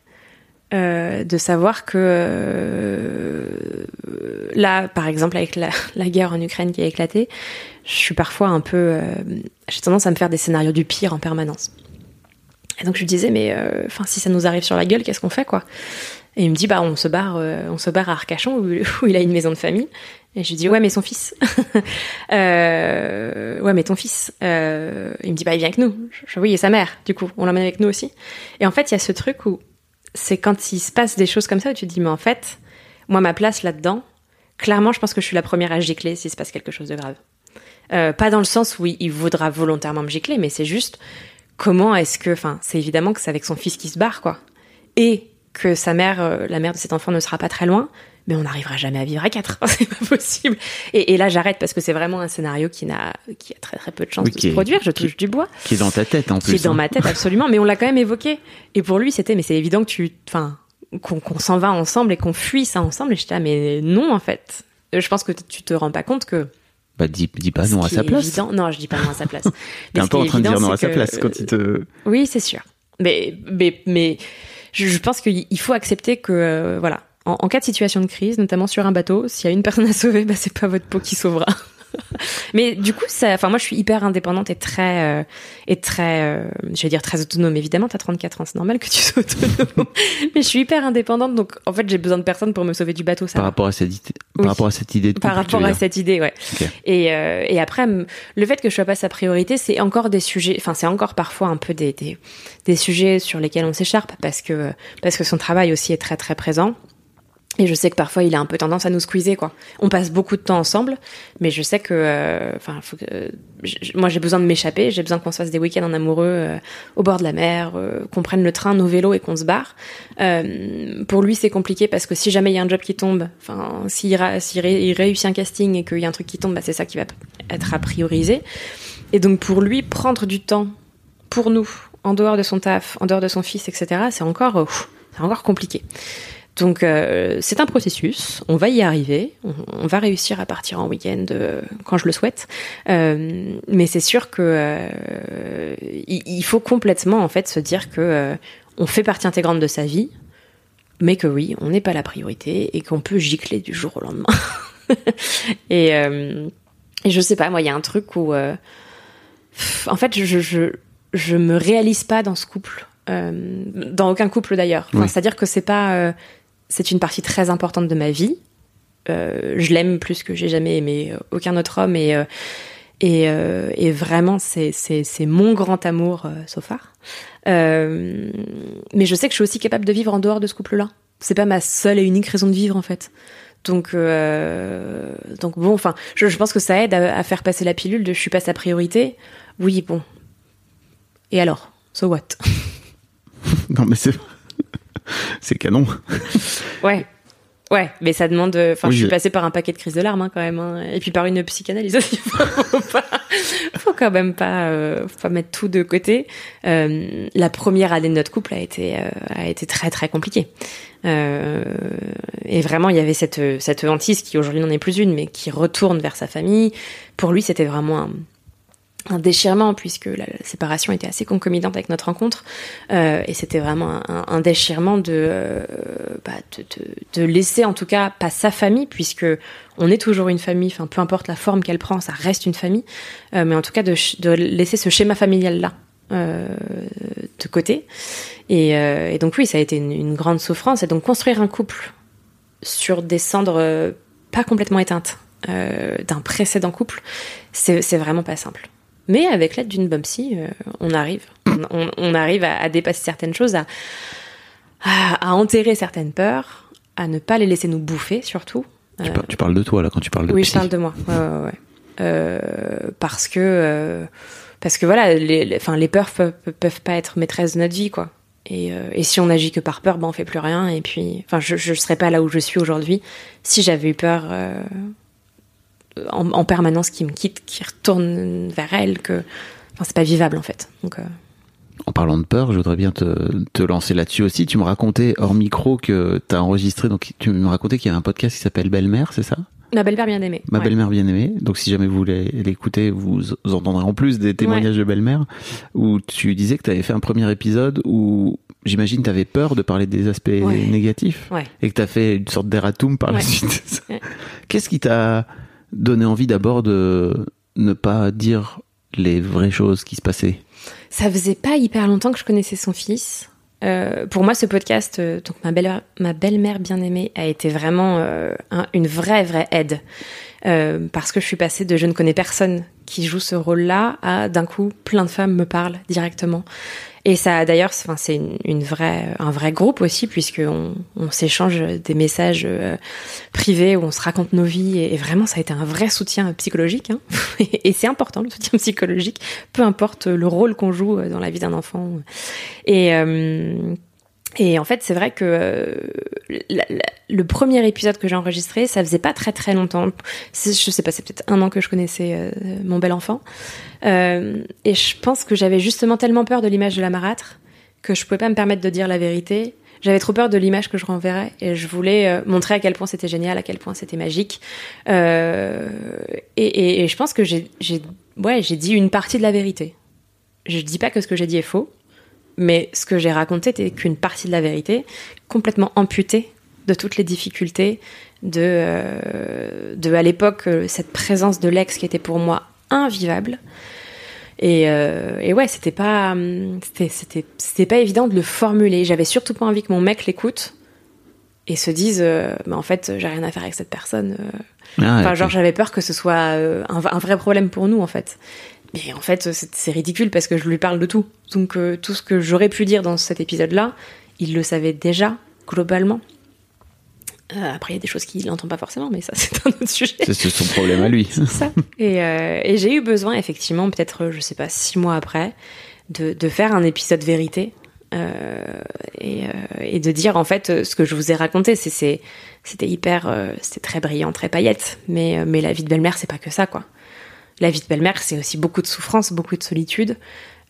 euh, de savoir que euh, là, par exemple, avec *laughs* la, guerre en Ukraine qui a éclaté, je suis parfois un peu, euh, j'ai tendance à me faire des scénarios du pire en permanence. Et donc je lui disais, mais enfin, si ça nous arrive sur la gueule, qu'est-ce qu'on fait, quoi? Et il me dit, bah, on se barre, on se barre à Arcachon *laughs* où, il a une maison de famille. Et je lui dis, ouais, mais son fils. *laughs* Ouais, mais ton fils. Il me dit, bah, il vient avec nous. Je, je- oui, et sa mère, du coup, on l'emmène avec nous aussi. Et en fait, il y a ce truc où c'est quand il se passe des choses comme ça où tu te dis, mais en fait, moi, ma place là-dedans, clairement, je pense que je suis la première à gicler s'il se passe quelque chose de grave. Euh, pas dans le sens où il, voudra volontairement me gicler, mais c'est juste comment est-ce que, enfin, c'est évidemment que c'est avec son fils qui se barre, quoi. Et que sa mère, euh, la mère de cet enfant ne sera pas très loin, mais on n'arrivera jamais à vivre à quatre. *laughs* c'est pas possible. Et, et là, j'arrête parce que c'est vraiment un scénario qui n'a, qui a très très peu de chances Oui, de qui se est- produire. Je qui- touche du bois Qui est dans ta tête en qui plus. est dans hein. ma tête absolument, mais on l'a quand même évoqué. Et pour lui, c'était, mais c'est évident que tu, enfin, qu'on s'en va ensemble et qu'on fuit ça ensemble. Et j'étais là, mais non, en fait. Je pense que tu te rends pas compte que. Bah dis, dis pas non à qui sa place. évident- Non, je dis pas non à sa place. *laughs* T'es un peu qui en train de dire non à sa place quand il te. Oui, c'est sûr. Mais, mais, mais, je, je pense qu'il il faut accepter que, euh, voilà, en, en cas de situation de crise, notamment sur un bateau, s'il y a une personne à sauver, bah, c'est pas votre peau qui sauvera. *laughs* mais du coup, ça, enfin, moi, je suis hyper indépendante et très, euh, et très, euh, je vais dire très autonome. Évidemment, t'as 34 ans, c'est normal que tu sois autonome. *laughs* mais je suis hyper indépendante, donc, en fait, j'ai besoin de personne pour me sauver du bateau, ça Par va. rapport à cette idée, Oui. par rapport à cette idée de Par rapport à cette idée, ouais. Et, euh, et après, le fait que je sois pas sa priorité, c'est encore des sujets, enfin, c'est encore parfois un peu des, des, des sujets sur lesquels on s'écharpe parce que, parce que son travail aussi est très, très présent. Et je sais que parfois il a un peu tendance à nous squeezer quoi. On passe beaucoup de temps ensemble, mais je sais que, euh, enfin, moi j'ai besoin de m'échapper, j'ai besoin qu'on se fasse des week-ends en amoureux euh, au bord de la mer, euh, qu'on prenne le train, nos vélos et qu'on se barre. Pour lui c'est compliqué parce que si jamais il y a un job qui tombe, enfin, s'il réussit un casting et qu'il y a un truc qui tombe, bah, c'est ça qui va être à prioriser. Et donc pour lui prendre du temps pour nous en dehors de son taf, en dehors de son fils, etc. C'est encore, c'est encore compliqué. Donc euh, c'est un processus, on va y arriver, on, on va réussir à partir en week-end euh, quand je le souhaite, Euh, mais c'est sûr que il, il faut complètement en fait se dire que on fait partie intégrante de sa vie, mais que oui, on n'est pas la priorité et qu'on peut gicler du jour au lendemain. *laughs* et, et je sais pas, moi il y a un truc où, pff, en fait, je, je je me réalise pas dans ce couple, euh, dans aucun couple d'ailleurs. Enfin, Oui. C'est-à-dire que c'est pas euh, c'est une partie très importante de ma vie. Euh, je l'aime plus que j'ai jamais aimé euh, aucun autre homme et euh, et, vraiment c'est c'est c'est mon grand amour so far. Mais je sais que je suis aussi capable de vivre en dehors de ce couple-là. C'est pas ma seule et unique raison de vivre en fait. Donc donc bon, enfin, je, je pense que ça aide à, à faire passer la pilule de je suis pas sa priorité. Oui, bon. Et alors, so what? *laughs* Non mais c'est c'est canon. Ouais. Ouais, mais ça demande. euh, Enfin, Oui, je suis passée par un paquet de crises de larmes hein, quand même, hein, et puis par une psychanalyse aussi. *laughs* faut, pas, faut quand même pas, euh, faut pas mettre tout de côté. Euh, la première année de notre couple a été euh, a été très très compliquée. Et vraiment, il y avait cette cette hantise qui aujourd'hui n'en est plus une, mais qui retourne vers sa famille. Pour lui, c'était vraiment un, un déchirement puisque la, séparation était assez concomitante avec notre rencontre Euh, et c'était vraiment un, déchirement de, euh, bah, de, de, de laisser en tout cas pas sa famille puisque on est toujours une famille enfin peu importe la forme qu'elle prend ça reste une famille Euh, mais en tout cas de, de laisser ce schéma familial là euh, de côté. Et, euh, et donc oui ça a été une, une grande souffrance. Et donc construire un couple sur des cendres pas complètement éteintes d'un précédent couple c'est vraiment pas simple mais avec l'aide d'une Bumpsy, euh, on arrive. On, arrive à, à dépasser certaines choses, à, à, enterrer certaines peurs, à ne pas les laisser nous bouffer, surtout. Tu, Euh, par- tu parles de toi là quand tu parles de oui, psy. je parle de moi. Ouais, ouais, ouais. Euh, parce que, parce que voilà, les, les, peurs peuvent, peuvent pas être maîtresses de notre vie, quoi. Et, et si on agit que par peur, ben on fait plus rien. Et puis, enfin, je, je serais pas là où je suis aujourd'hui si j'avais eu peur en, en permanence qui me quitte, qui retourne vers elle, que, enfin, c'est pas vivable en fait. Donc, euh, En parlant de peur, je voudrais bien te, te lancer là-dessus aussi. Tu me racontais hors micro que tu as enregistré, donc tu me racontais qu'il y a un podcast qui s'appelle Belle-Mère, c'est ça? Ma belle-mère bien aimée. Ma ouais. belle-mère bien aimée. Donc si jamais vous voulez l'écouter, vous, entendrez en plus des témoignages de belle-mère où tu disais que tu avais fait un premier épisode où j'imagine tu avais peur de parler des aspects Ouais. négatifs Ouais. et que tu as fait une sorte d'erratum par la suite. *laughs* Qu'est-ce qui t'a donné envie d'abord de ne pas dire les vraies choses qui se passaient Ça faisait pas hyper longtemps que je connaissais son fils. Euh, pour moi, ce podcast, euh, donc ma belle ma belle-mère bien aimée, a été vraiment euh, un- une vraie vraie aide parce que je suis passée de je ne connais personne qui joue ce rôle-là à d'un coup plein de femmes me parlent directement. Et ça, d'ailleurs, c'est- une, vraie, un vrai groupe aussi, puisqu'on on s'échange des messages euh, privés où on se raconte nos vies. Et, vraiment, ça a été un vrai soutien psychologique. Hein. *laughs* et c'est important, le soutien psychologique, peu importe le rôle qu'on joue dans la vie d'un enfant. Euh, et en fait, c'est vrai que euh, le premier épisode que j'ai enregistré, ça faisait pas très très longtemps. Je sais pas, c'est peut-être un an que je connaissais euh, mon bel enfant. Euh, et je pense que j'avais justement tellement peur de l'image de la marâtre que je pouvais pas me permettre de dire la vérité. J'avais trop peur de l'image que je renverrais et je voulais montrer à quel point c'était génial, à quel point c'était magique. Et, et- je pense que j'ai, ouais, j'ai dit une partie de la vérité. Je dis pas que ce que j'ai dit est faux, mais ce que j'ai raconté n'était qu'une partie de la vérité, complètement amputée de toutes les difficultés, de, euh, de à l'époque, euh, cette présence de l'ex qui était pour moi invivable. Et, euh, et ouais, c'était pas, hum, c'était, c'était, c'était pas évident de le formuler. J'avais surtout pas envie que mon mec l'écoute et se dise, euh, bah, en fait, j'ai rien à faire avec cette personne. Ah, Enfin, genre, j'avais peur que ce soit un, un vrai problème pour nous, en fait. Mais en fait, c'est ridicule parce que je lui parle de tout. Donc, euh, tout ce que j'aurais pu dire dans cet épisode-là, il le savait déjà, globalement. Euh, après, il y a des choses qu'il n'entend pas forcément, mais ça, *laughs* c'est un autre sujet. C'est son problème à lui. *laughs* C'est ça. Et, euh, et j'ai eu besoin, effectivement, peut-être, je sais pas, six mois après, de, de faire un épisode vérité. et, et de dire, en fait, ce que je vous ai raconté, c'était hyper. c'était très brillant, très paillette. Mais, mais la vie de belle-mère, c'est pas que ça, quoi. La vie de belle-mère, c'est aussi beaucoup de souffrance, beaucoup de solitude.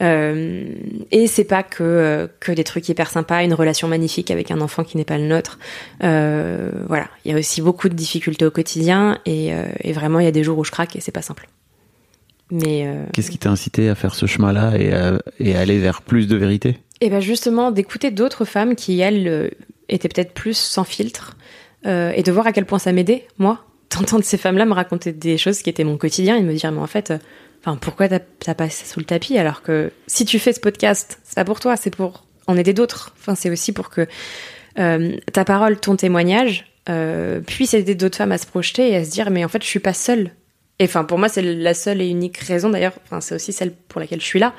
Euh, et c'est pas que, euh, que des trucs hyper sympas, une relation magnifique avec un enfant qui n'est pas le nôtre. Euh, voilà, il y a aussi beaucoup de difficultés au quotidien et, euh, et vraiment il y a des jours où je craque et c'est pas simple. Mais Qu'est-ce qui t'a incité à faire ce chemin-là et à, et à aller vers plus de vérité? Et ben justement d'écouter d'autres femmes qui elles étaient peut-être plus sans filtre et de voir à quel point ça m'aidait moi d'entendre ces femmes-là me raconter des choses qui étaient mon quotidien et me dire mais en fait euh, enfin pourquoi t'as passé sous le tapis alors que si tu fais ce podcast c'est pas pour toi c'est pour en aider d'autres. Enfin c'est aussi pour que euh, ta parole ton témoignage euh, puisse aider d'autres femmes à se projeter et à se dire mais en fait je suis pas seule. Et enfin pour moi c'est la seule et unique raison d'ailleurs enfin c'est aussi celle pour laquelle je suis là.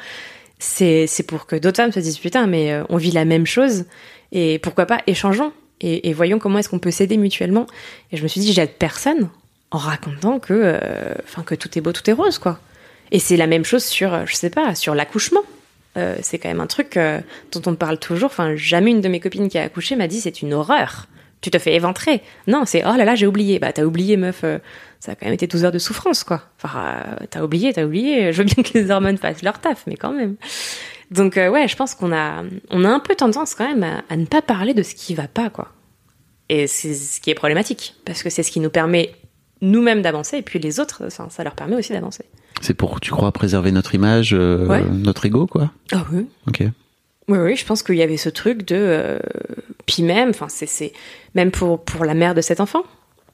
C'est pour que d'autres femmes se disent putain mais on vit la même chose et pourquoi pas échangeons et, voyons comment est-ce qu'on peut s'aider mutuellement. Et je me suis dit j'aide personne en racontant que euh, enfin que tout est beau tout est rose quoi. Et c'est la même chose sur euh, je sais pas sur l'accouchement. Euh, c'est quand même un truc dont on parle toujours. Enfin jamais une de mes copines qui a accouché m'a dit c'est une horreur. Tu te fais éventrer. Non c'est oh là là j'ai oublié. Bah t'as oublié meuf ça a quand même été 12 heures de souffrance, quoi. Enfin, t'as oublié, t'as oublié. Je veux bien que les hormones fassent leur taf, mais quand même. Donc, euh, ouais, je pense qu'on a, on a un peu tendance quand même à, à ne pas parler de ce qui va pas, quoi. Et c'est ce qui est problématique, parce que c'est ce qui nous permet nous-mêmes d'avancer, et puis les autres, enfin, ça leur permet aussi d'avancer. C'est pour, tu crois, préserver notre image, euh, Ouais. notre ego, quoi? Ah oui. Ok. Oui, oui, je pense qu'il y avait ce truc de, euh, puis même, enfin, c'est, c'est même pour pour la mère de cet enfant.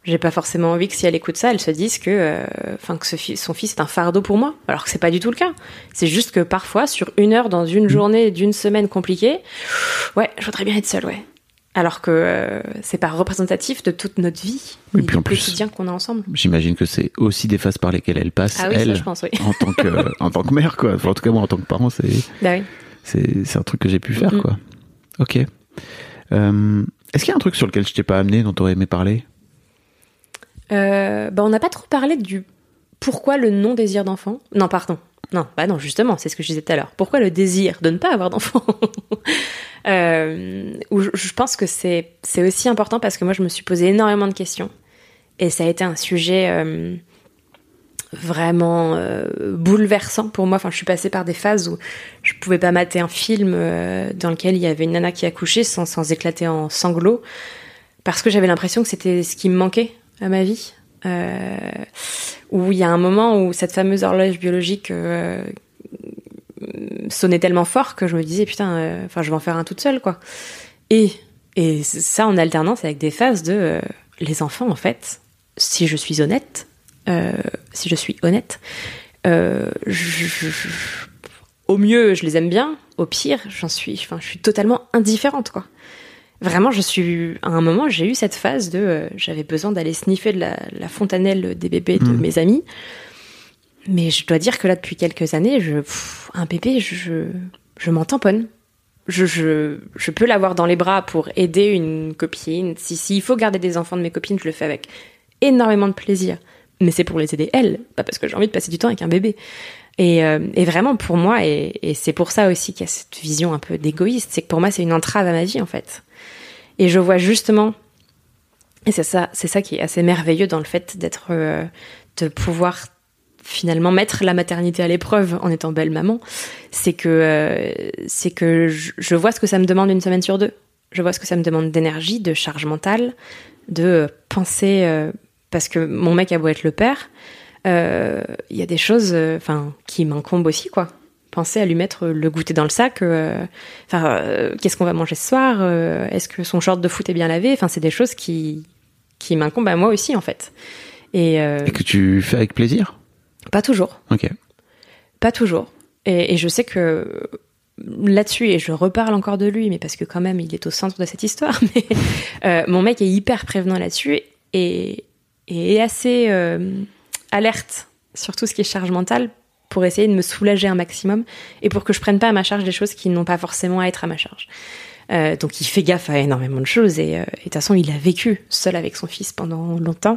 J'ai pas forcément envie que si elle écoute ça, elle se dise que, euh, enfin, que ce fi- son fils est un fardeau pour moi, alors que c'est pas du tout le cas. C'est juste que parfois, sur une heure dans une journée d'une semaine compliquée, ouais, je voudrais bien être seule, ouais. Alors que euh, c'est pas représentatif de toute notre vie, Oui, ni puis en du plus- quotidien qu'on a ensemble. J'imagine que c'est aussi des phases par lesquelles elle passe, Ah oui, ça, elle, je pense, oui. en tant que, *laughs* en tant que mère, quoi. Enfin, en tout cas, moi, en tant que parent, c'est, Bah oui. c'est, un truc que j'ai pu faire, quoi. Ok. Euh, est-ce qu'il y a un truc sur lequel je t'ai pas amené, dont t'aurais aimé parler? Euh, bah, on n'a pas trop parlé du pourquoi le non désir d'enfant. Non, pardon. Non, bah non, justement, c'est ce que je disais tout à l'heure. Pourquoi le désir de ne pas avoir d'enfant *laughs* euh, je, pense que c'est aussi important parce que moi je me suis posé énormément de questions et ça a été un sujet euh, vraiment euh, bouleversant pour moi. Enfin, je suis passée par des phases où je pouvais pas mater un film euh, dans lequel il y avait une nana qui accouchait sans, sans éclater en sanglots parce que j'avais l'impression que c'était ce qui me manquait à ma vie. euh, où il y a un moment où cette fameuse horloge biologique euh, sonnait tellement fort que je me disais putain, euh, je vais en faire un toute seule quoi. Et et ça en alternance avec des phases de les enfants en fait, si je suis honnête, si je suis honnête, au mieux je les aime bien, au pire j'en suis, enfin je suis totalement indifférente quoi. Vraiment, je suis à un moment, j'ai eu cette phase de, euh, j'avais besoin d'aller sniffer de la, la fontanelle des bébés de Mhm. mes amis. Mais je dois dire que là, depuis quelques années, je, pff, un bébé, je, je, je m'en tamponne. Je, je, je peux l'avoir dans les bras pour aider une copine. Si, s'il faut garder des enfants de mes copines, je le fais avec énormément de plaisir. Mais c'est pour les aider elles, pas parce que j'ai envie de passer du temps avec un bébé. Et, euh, et vraiment pour moi, et, c'est pour ça aussi qu'il y a cette vision un peu d'égoïste, c'est que pour moi c'est une entrave à ma vie en fait. Et je vois justement, et c'est ça, c'est ça qui est assez merveilleux dans le fait d'être, euh, de pouvoir finalement mettre la maternité à l'épreuve en étant belle maman, c'est que euh, c'est que je, vois ce que ça me demande une semaine sur deux. Je vois ce que ça me demande d'énergie, de charge mentale, de penser parce que mon mec a beau être le père, il y a des choses, euh, enfin, qui m'incombent aussi quoi. Penser à lui mettre le goûter dans le sac. euh, Enfin, euh, qu'est-ce qu'on va manger ce soir euh, Est-ce que son short de foot est bien lavé? Enfin, c'est des choses qui qui m'incombent à moi aussi en fait. Et, euh, Et que tu fais avec plaisir? Pas toujours. Ok. Pas toujours. Et, et je sais que là-dessus, et je reparle encore de lui, mais parce que quand même, il est au centre de cette histoire, *laughs* mais euh, mon mec est hyper prévenant là-dessus et, et assez euh, alerte sur tout ce qui est charge mentale pour essayer de me soulager un maximum et pour que je prenne pas à ma charge des choses qui n'ont pas forcément à être à ma charge. Euh, donc il fait gaffe à énormément de choses et, euh, et de toute façon il a vécu seul avec son fils pendant longtemps.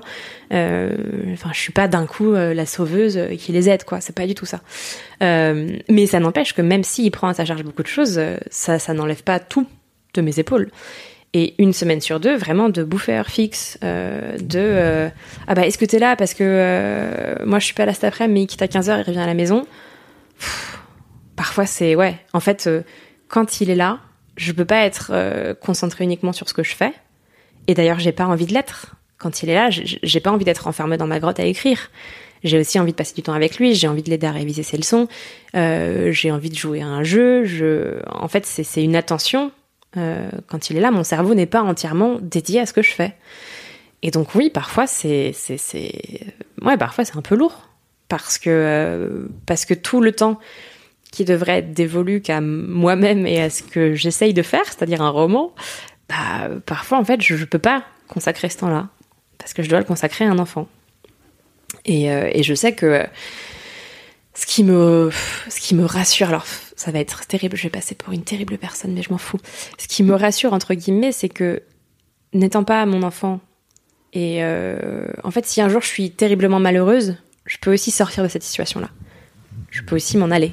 Euh, Enfin je suis pas d'un coup euh, la sauveuse qui les aide quoi, c'est pas du tout ça. Mais ça n'empêche que même s'il prend à sa charge beaucoup de choses, ça ça n'enlève pas tout de mes épaules. Et une semaine sur deux, vraiment de bouffer fixe, euh, de euh, ah bah est-ce que t'es là? Parce que euh, moi je suis pas là cet après, mais il quitte à 15h, il revient à la maison. Parfois c'est ouais, en fait quand il est là, je peux pas être concentrée uniquement sur ce que je fais. Et d'ailleurs, j'ai pas envie de l'être. Quand il est là, j'ai pas envie d'être enfermée dans ma grotte à écrire. J'ai aussi envie de passer du temps avec lui. J'ai envie de l'aider à réviser ses leçons. J'ai envie de jouer à un jeu. Je, en fait, c'est une attention. Euh, quand il est là, mon cerveau n'est pas entièrement dédié à ce que je fais. Et donc oui, parfois c'est c'est c'est ouais, parfois c'est un peu lourd parce que euh, parce que tout le temps qui devrait être dévolu qu'à moi-même et à ce que j'essaye de faire, c'est-à-dire un roman, bah, parfois, en fait, je ne peux pas consacrer ce temps-là, parce que je dois le consacrer à un enfant. Et, euh, et je sais que ce qui me, ce qui me rassure, alors ça va être terrible, je vais passer pour une terrible personne, mais je m'en fous. Ce qui me rassure, entre guillemets, c'est que n'étant pas mon enfant, et euh, en fait, si un jour je suis terriblement malheureuse, je peux aussi sortir de cette situation-là. Je peux aussi m'en aller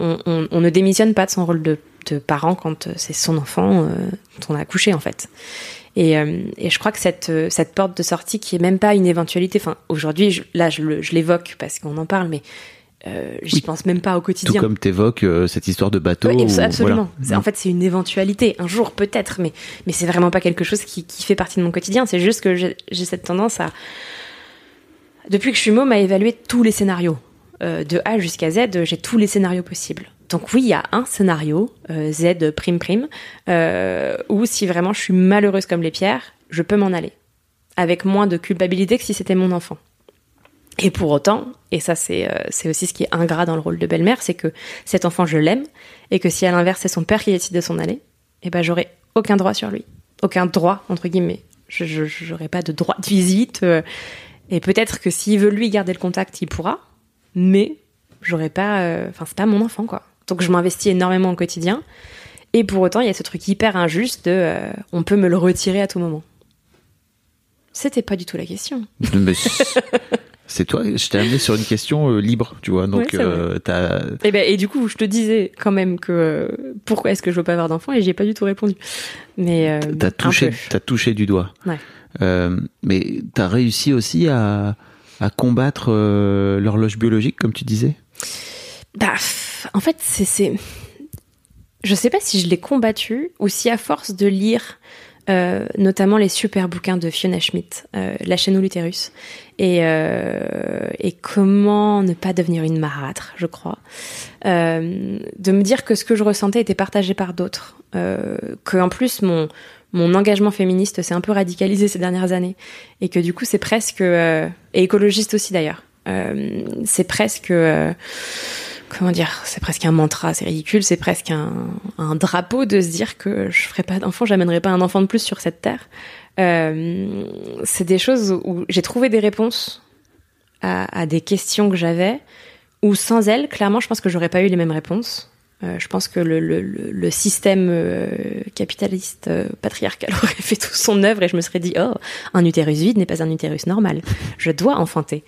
on, ne démissionne pas de son rôle de, parent quand euh, c'est son enfant euh, dont on a accouché en fait. Et, euh, je crois que cette, cette porte de sortie qui est même pas une éventualité, enfin aujourd'hui là je l'évoque parce qu'on en parle, mais euh, j'y Oui. pense même pas au Tout quotidien. comme t'évoques euh, cette histoire de bateau. Ouais, ou- abs- absolument. voilà. En fait, c'est une éventualité. Un jour, peut-être, mais, mais c'est vraiment pas quelque chose qui, qui fait partie de mon quotidien. C'est juste que j'ai cette tendance à, depuis que je suis môme, à évaluer tous les scénarios. Euh, de A jusqu'à Z, j'ai tous les scénarios possibles. Donc oui, il y a un scénario, euh, Z prime prime, où si vraiment je suis malheureuse comme les pierres, je peux m'en aller. Avec moins de culpabilité que si c'était mon enfant. Et pour autant, et ça c'est euh, aussi ce qui est ingrat dans le rôle de belle-mère, c'est que cet enfant je l'aime et que si à l'inverse c'est son père qui décide de s'en aller, eh ben j'aurai aucun droit sur lui, aucun droit entre guillemets. Je j'aurai pas de droit de visite euh, et peut-être que s'il veut lui garder le contact, il pourra, mais j'aurai pas, euh, enfin c'est pas mon enfant quoi. Donc je m'investis énormément au quotidien et pour autant il y a ce truc hyper injuste de euh, on peut me le retirer à tout moment. C'était pas du tout la question. *laughs* Mais c'est- toi, je t'ai amené sur une question euh, libre, tu vois. Donc, Ouais, euh, t'as. Et, ben, et du coup, je te disais quand même que euh, pourquoi est-ce que je veux pas avoir d'enfant et j'y ai pas du tout répondu. Mais T'as touché, t'as touché du doigt. Ouais. Mais t'as réussi aussi à, à combattre l'horloge biologique, comme tu disais? Bah, en fait, c'est, c'est, je sais pas si je l'ai combattu ou si à force de lire euh, notamment les super bouquins de Fiona Schmidt, euh, La chaîne ou l'utérus, et, euh, et comment ne pas devenir une marâtre, je crois. De me dire que ce que je ressentais était partagé par d'autres, que en plus mon mon engagement féministe s'est un peu radicalisé ces dernières années, et que du coup c'est presque et écologiste aussi d'ailleurs. c'est presque comment dire, c'est presque un mantra, c'est ridicule, c'est presque un, drapeau de se dire que je ferai pas d'enfant, j'amènerai pas un enfant de plus sur cette terre. Euh, c'est des choses où j'ai trouvé des réponses à, à des questions que j'avais, où sans elles, clairement, je pense que j'aurais pas eu les mêmes réponses. Euh, je pense que le, le, le système euh, capitaliste euh, patriarcal *laughs* aurait fait tout son œuvre et je me serais dit oh un utérus vide n'est pas un utérus normal. Je dois enfanter.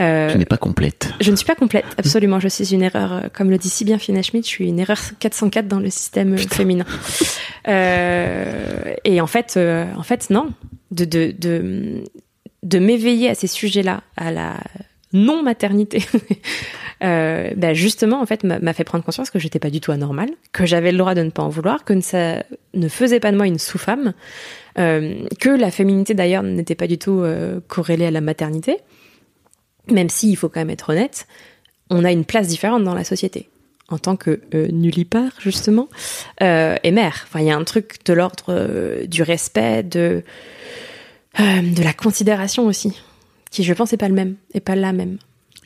Euh, tu n'es pas complète. Je ne suis pas complète, absolument. Je suis une erreur, comme le dit si bien Fina Schmidt, je suis une erreur 404 dans le système Putain. féminin. et en fait, en fait non, de de de, de m'éveiller à ces sujets-là, à la non maternité. *laughs* euh, bah justement, en fait, m'a fait prendre conscience que j'étais pas du tout anormale, que j'avais le droit de ne pas en vouloir, que ça ne faisait pas de moi une sous-femme, euh, que la féminité d'ailleurs n'était pas du tout euh, corrélée à la maternité, même si, il faut quand même être honnête, on a une place différente dans la société en tant que euh, nullipare justement et mère. Enfin, il y a un truc de l'ordre du respect, de de la considération aussi, qui je pense n'est pas le même, et pas la même.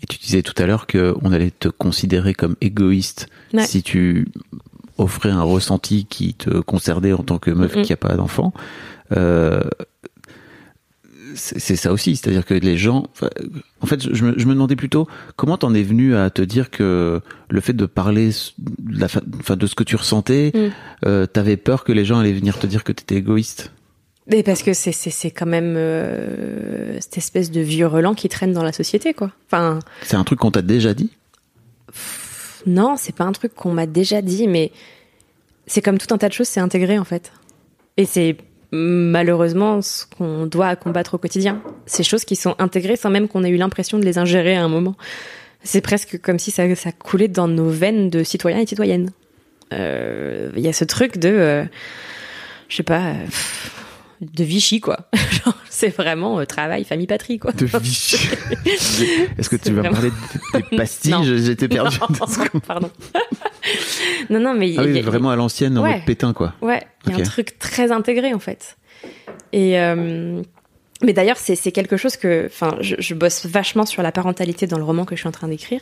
Et tu disais tout à l'heure qu'on allait te considérer comme égoïste Ouais. si tu offrais un ressenti qui te concernait en tant que meuf qui a pas d'enfant. Euh, c'est ça aussi, c'est-à-dire que les gens. En fait, je me, je me demandais plutôt comment t'en es venu à te dire que le fait de parler de, la, enfin, de ce que tu ressentais, Mm. euh, t'avais peur que les gens allaient venir te dire que t'étais égoïste? Mais parce que c'est c'est c'est quand même euh, cette espèce de vieux relent qui traîne dans la société quoi. Enfin C'est un truc qu'on t'a déjà dit? non, c'est pas un truc qu'on m'a déjà dit, mais c'est comme tout un tas de choses, c'est intégré en fait. Et c'est malheureusement ce qu'on doit combattre au quotidien. Ces choses qui sont intégrées sans même qu'on ait eu l'impression de les ingérer à un moment. C'est presque comme si ça, ça coulait dans nos veines de citoyens et citoyennes. Euh, Il y a ce truc de, euh, je sais pas, euh, pff, de Vichy quoi. *laughs* C'est vraiment euh, travail, famille, patrie quoi. De Vichy. *laughs* Est-ce que tu vas vraiment- parler des *laughs* des pastilles. J'étais perdu. Non, pardon. non, non, mais il y Ah a- oui, a- vraiment à l'ancienne, en Ouais. mode pétain, quoi. Ouais, il y a un truc très intégré en fait. Et euh, mais d'ailleurs, c'est c'est quelque chose que, enfin, je, je bosse vachement sur la parentalité dans le roman que je suis en train d'écrire,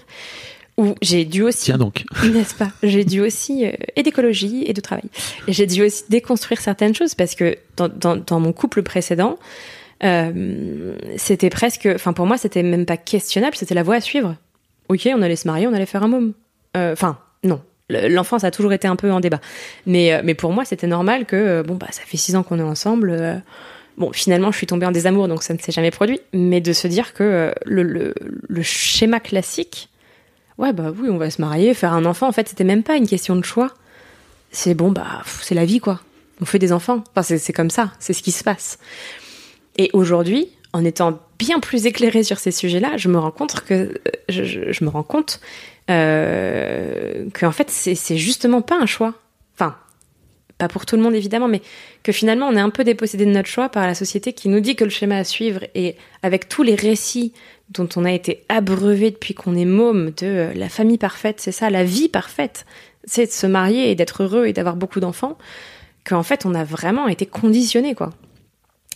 où j'ai dû aussi, Tiens donc. *laughs* n'est-ce pas? J'ai dû aussi euh, et d'écologie et de travail. J'ai dû aussi déconstruire certaines choses parce que dans, dans, dans mon couple précédent, euh, c'était presque, enfin pour moi, c'était même pas questionnable, c'était la voie à suivre. Ok, on allait se marier, on allait faire un môme. Euh, Enfin, non. Le- L'enfance a toujours été un peu en débat. Mais, mais pour moi, c'était normal que, bon, bah, ça fait six ans qu'on est ensemble. bon, finalement, je suis tombée en désamour, donc ça ne s'est jamais produit. Mais de se dire que le, le, le schéma classique, ouais, bah oui, on va se marier, faire un enfant, en fait, c'était même pas une question de choix. C'est bon, bah, c'est la vie, quoi. On fait des enfants. Enfin, c'est comme ça, c'est ce qui se passe. Et aujourd'hui, en étant bien plus éclairée sur ces sujets-là, je me rends compte que euh, je, me rends compte euh, que en fait c'est justement pas un choix. Enfin, pas pour tout le monde évidemment, mais que finalement on est un peu dépossédé de notre choix par la société qui nous dit que le schéma à suivre et avec tous les récits dont on a été abreuvé depuis qu'on est môme de euh, la famille parfaite, c'est ça, la vie parfaite, c'est de se marier et d'être heureux et d'avoir beaucoup d'enfants, qu'en fait on a vraiment été conditionné quoi.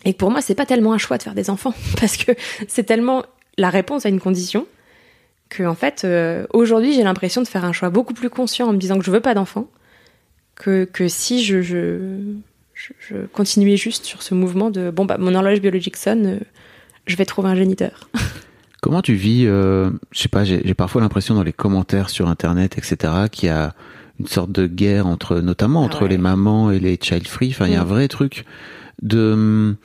Et pour moi, c'est pas tellement un choix de faire des enfants, *laughs* parce que c'est tellement la réponse à une condition que, en fait, euh, aujourd'hui, j'ai l'impression de faire un choix beaucoup plus conscient en me disant que je veux pas d'enfants, que, que si je, je, je, je continuais juste sur ce mouvement de bon, bah, mon horloge biologique sonne, euh, je vais trouver un géniteur. *laughs* Comment tu vis, euh, je sais pas, j'ai parfois l'impression dans les commentaires sur Internet, etc., qu'il y a une sorte de guerre entre, notamment Ah entre ouais. les mamans et les child free. Enfin, il y a un Mm. vrai truc de, hum,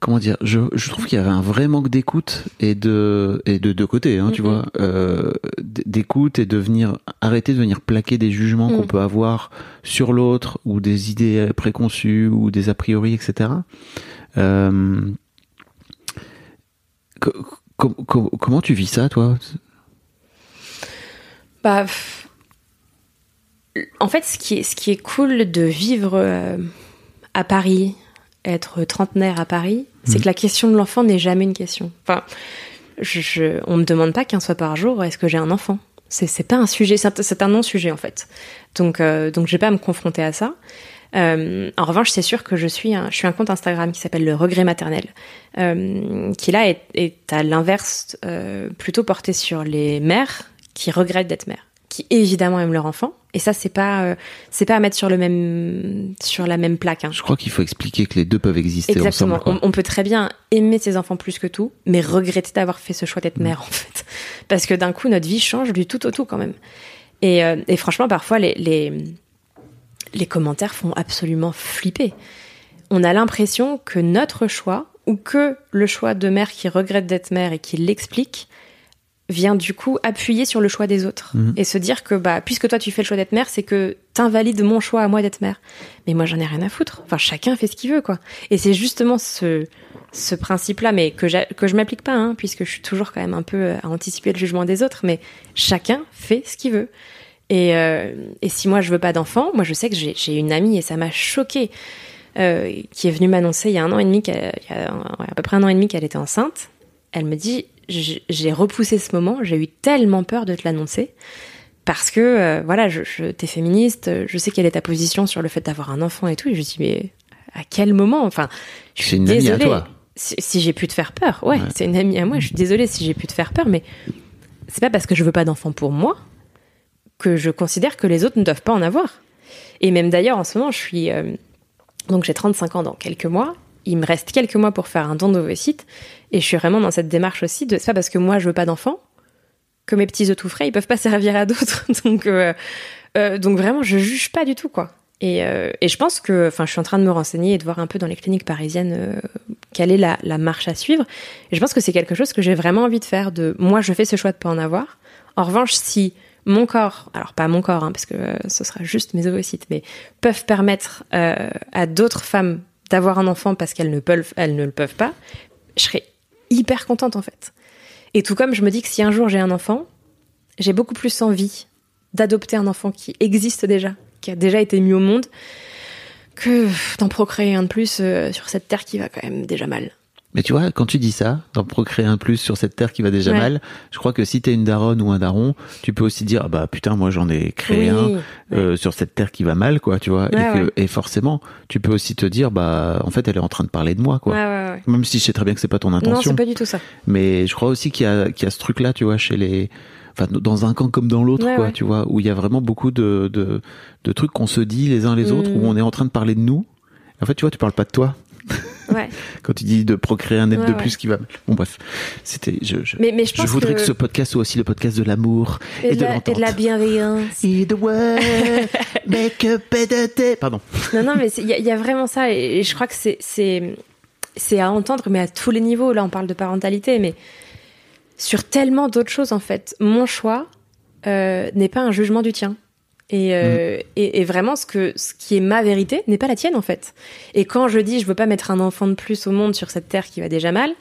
comment dire, je, je trouve qu'il y avait un vrai manque d'écoute et de, et de deux côtés, hein, tu Mhm. vois, euh, d'écoute et de venir, arrêter de venir plaquer des jugements Mm. qu'on peut avoir sur l'autre ou des idées préconçues ou des a priori, etc. Euh, co- co- co- comment tu vis ça, toi? Bah, en fait, ce qui est, ce qui est cool de vivre euh, à Paris être trentenaire à Paris, c'est Mhm. que la question de l'enfant n'est jamais une question. Enfin, je, je- on me demande pas 15 fois par jour est-ce que j'ai un enfant? C'est pas un sujet, c'est un, non-sujet en fait. Donc euh, donc j'ai pas à me confronter à ça. Euh, en revanche, c'est sûr que je suis un, je suis un compte Instagram qui s'appelle le regret maternel, euh, qui là est, est à l'inverse, euh, plutôt porté sur les mères qui regrettent d'être mères, qui évidemment aiment leur enfant. Et ça, c'est pas, euh, c'est pas à mettre sur le même, sur la même plaque. hein. Je crois qu'il faut expliquer que les deux peuvent exister Exactement. ensemble. On, on peut très bien aimer ses enfants plus que tout, mais regretter d'avoir fait ce choix d'être mère, en fait. Parce que d'un coup, notre vie change du tout au tout, quand même. Et, euh, et franchement, parfois, les, les, les commentaires font absolument flipper. On a l'impression que notre choix, ou que le choix de mère qui regrette d'être mère et qui l'explique, vient du coup appuyer sur le choix des autres Mhm. et se dire que bah puisque toi tu fais le choix d'être mère, c'est que t'invalides mon choix à moi d'être mère. Mais moi j'en ai rien à foutre. Enfin chacun fait ce qu'il veut quoi. Et c'est justement ce ce principe-là, mais que que je m'applique pas, hein, puisque je suis toujours quand même un peu euh, à anticiper le jugement des autres. Mais chacun fait ce qu'il veut. Et, euh, et si moi je veux pas d'enfant, moi je sais que j'ai une amie et ça m'a choquée euh, qui est venue m'annoncer il y a un an et demi, il y a à peu près un an et demi qu'elle était enceinte. Elle me dit j'ai repoussé ce moment, j'ai eu tellement peur de te l'annoncer parce que euh, voilà, je, je t'es féministe, je sais quelle est ta position sur le fait d'avoir un enfant et tout. Et je dis mais à quel moment? Enfin, je suis une amie à désolée. toi. Si, si j'ai pu te faire peur, ouais, Ouais. c'est une amie à moi. Je suis désolée si j'ai pu te faire peur, mais c'est pas parce que je veux pas d'enfant pour moi que je considère que les autres ne doivent pas en avoir. Et même d'ailleurs, en ce moment, je suis euh, donc j'ai 35 ans dans quelques mois. Il me reste quelques mois pour faire un don d'ovocytes et je suis vraiment dans cette démarche aussi de c'est pas parce que moi je veux pas d'enfant que mes petits œufs tout frais ils peuvent pas *laughs* servir à d'autres. *laughs* donc euh, euh, donc vraiment je juge pas du tout quoi. Et, et je pense que, enfin, je suis en train de me renseigner et de voir un peu dans les cliniques parisiennes quelle est la, la marche à suivre. Et je pense que c'est quelque chose que j'ai vraiment envie de faire. De moi, je fais ce choix de pas en avoir. En revanche, si mon corps, alors pas mon corps, hein, parce que euh, ce sera juste mes ovocytes, mais peuvent permettre euh, à d'autres femmes d'avoir un enfant parce qu'elles ne peuvent, elles ne le peuvent pas, je serais hyper contente en fait. Et tout comme je me dis que si un jour j'ai un enfant, j'ai beaucoup plus envie d'adopter un enfant qui existe déjà, qui a déjà été mis au monde, que d'en procréer un de plus euh, sur cette terre qui va quand même déjà mal. Mais tu vois, quand tu dis ça, d'en procréer un plus sur cette terre qui va déjà Ouais. mal, je crois que si t'es une daronne ou un daron, tu peux aussi dire, ah bah putain, moi j'en ai créé Oui, un ouais. euh, sur cette terre qui va mal, quoi, tu vois. Ouais, et, que, ouais. et forcément, tu peux aussi te dire, bah en fait, elle est en train de parler de moi, quoi. Ouais, ouais, ouais. Même si je sais très bien que c'est pas ton Non, intention. c'est pas du tout ça. Mais je crois aussi qu'il y a, qu'il y a ce truc-là, tu vois, chez les, enfin, dans un camp comme dans l'autre, Ouais, quoi, ouais. tu vois, où il y a vraiment beaucoup de, de, de trucs qu'on se dit les uns les autres, Mm. où on est en train de parler de nous. En fait, tu vois, tu parles pas de toi *laughs* Ouais. quand tu dis de procréer un être Ouais, de ouais. plus qui va. Bon, bref, c'était. Je, je, Mais, mais je voudrais que... que, ce podcast soit aussi le podcast de l'amour et, et, de la, et l'entente. de la bienveillance. Et de ouais, make a better day. Pardon. Non, non, mais il y, a- il y a vraiment ça, et, et je crois que c'est c'est c'est à entendre, mais à tous les niveaux. Là, on parle de parentalité, mais sur tellement d'autres choses en fait. Mon choix euh, n'est pas un jugement du tien. Et, euh, et, et vraiment, ce, que, ce qui est ma vérité n'est pas la tienne en fait. Et quand je dis je veux pas mettre un enfant de plus au monde sur cette terre qui va déjà mal,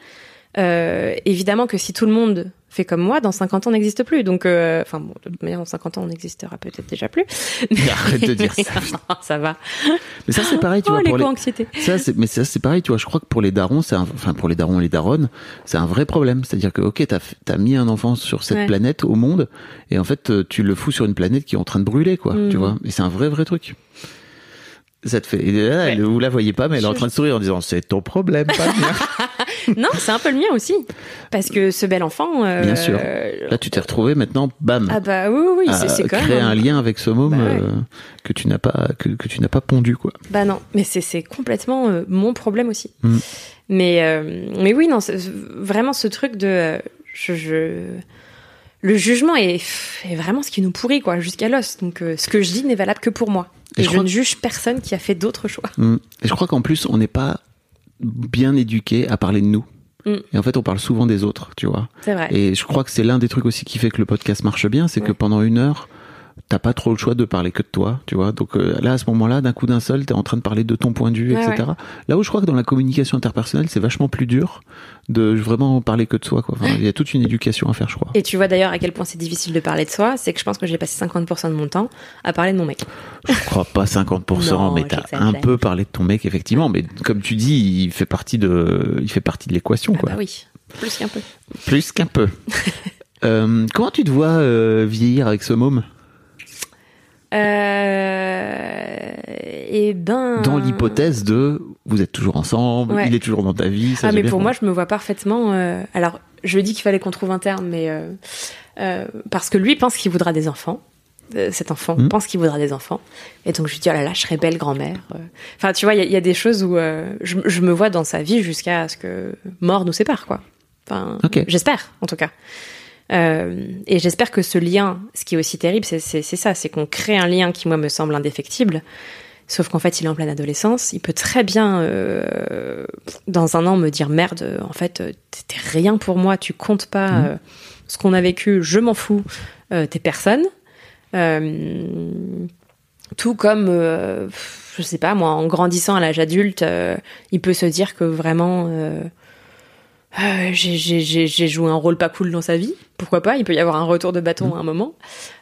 euh, évidemment que si tout le monde fait comme moi, dans 50 ans, on n'existe plus. Donc, euh, enfin, bon, de toute manière, dans 50 ans, on n'existera peut-être déjà plus. *laughs* Arrête de dire ça. *laughs* Non, ça va. Mais ça, c'est pareil, tu oh, vois, pour les. l'éco-anxiété. Ça, c'est, mais ça, c'est pareil, tu vois. Je crois que pour les darons, c'est enfin, pour les darons et les daronnes, c'est un vrai problème. C'est-à-dire que, ok, t'as, t'as mis un enfant sur cette Ouais. planète, au monde, et en fait, euh, tu le fous sur une planète qui est en train de brûler, quoi. Tu vois. Et c'est un vrai, vrai truc. Ça te fait, et là, elle- vous la voyez pas, mais elle est en train de sourire en disant, c'est ton problème, pas le mien. *laughs* Non, c'est un peu le mien aussi. Parce que ce bel enfant. euh, Bien sûr. Là, tu t'es retrouvé maintenant, bam. Ah bah oui, oui, c'est quand créer même. un lien avec ce môme Bah ouais. euh, que tu n'as pas que, que tu n'as pas pondu quoi. Bah non, mais c'est complètement euh, mon problème aussi. Mm. Mais, mais oui, non, vraiment ce truc de. je, je- Le jugement est, est vraiment ce qui nous pourrit, quoi, jusqu'à l'os. Donc euh, ce que je dis n'est valable que pour moi. Et Et, je je, crois ne juge personne qui a fait d'autres choix. Mm. Et je crois qu'en plus on n'est pas bien éduqué à parler de nous. Mm. Et en fait on parle souvent des autres, tu vois. C'est vrai. Et je crois que c'est l'un des trucs aussi qui fait que le podcast marche bien, c'est que pendant une heure t'as pas trop le choix de parler que de toi, tu vois. Donc euh, là, à ce moment-là, d'un coup d'un seul, t'es en train de parler de ton point de vue, Ouais, etc. Là où je crois que dans la communication interpersonnelle, c'est vachement plus dur de vraiment parler que de soi, quoi. Enfin, il y a toute une éducation à faire, je crois. Et tu vois d'ailleurs à quel point c'est difficile de parler de soi, c'est que je pense que j'ai passé 50% de mon temps à parler de mon mec. Je crois pas 50%, Non, mais t'as un peu parlé de ton mec, effectivement. Mais comme tu dis, il fait partie de, il fait partie de l'équation, Ah quoi. bah oui, plus qu'un peu. Plus qu'un peu. *laughs* Euh, comment tu te vois euh, vieillir avec ce môme? Et ben. Dans l'hypothèse de vous êtes toujours ensemble, Ouais. il est toujours dans ta vie. Ça Ah mais bien pour moi, je me vois parfaitement. euh, Alors, je dis qu'il fallait qu'on trouve un terme, mais euh, euh, parce que lui pense qu'il voudra des enfants. Euh, cet enfant Mhm. pense qu'il voudra des enfants, et donc je lui dis oh là là, je serais belle grand-mère. euh. Enfin, tu vois, il y, a- il y a des choses où euh, je, je me vois dans sa vie jusqu'à ce que mort nous sépare, quoi. Enfin, Ok. j'espère, en tout cas. Euh, et j'espère que ce lien, ce qui est aussi terrible, c'est ça, c'est qu'on crée un lien qui moi me semble indéfectible. Sauf qu'en fait, il est en pleine adolescence. Il peut très bien, euh, dans un an, me dire merde. En fait, euh, t'es rien pour moi. Tu comptes pas euh, ce qu'on a vécu. Je m'en fous. T'es personne. Tout comme, je sais pas, moi, en grandissant à l'âge adulte, il peut se dire que vraiment. Euh, euh, j'ai- joué un rôle pas cool dans sa vie. Pourquoi pas? Il peut y avoir un retour de bâton à un moment.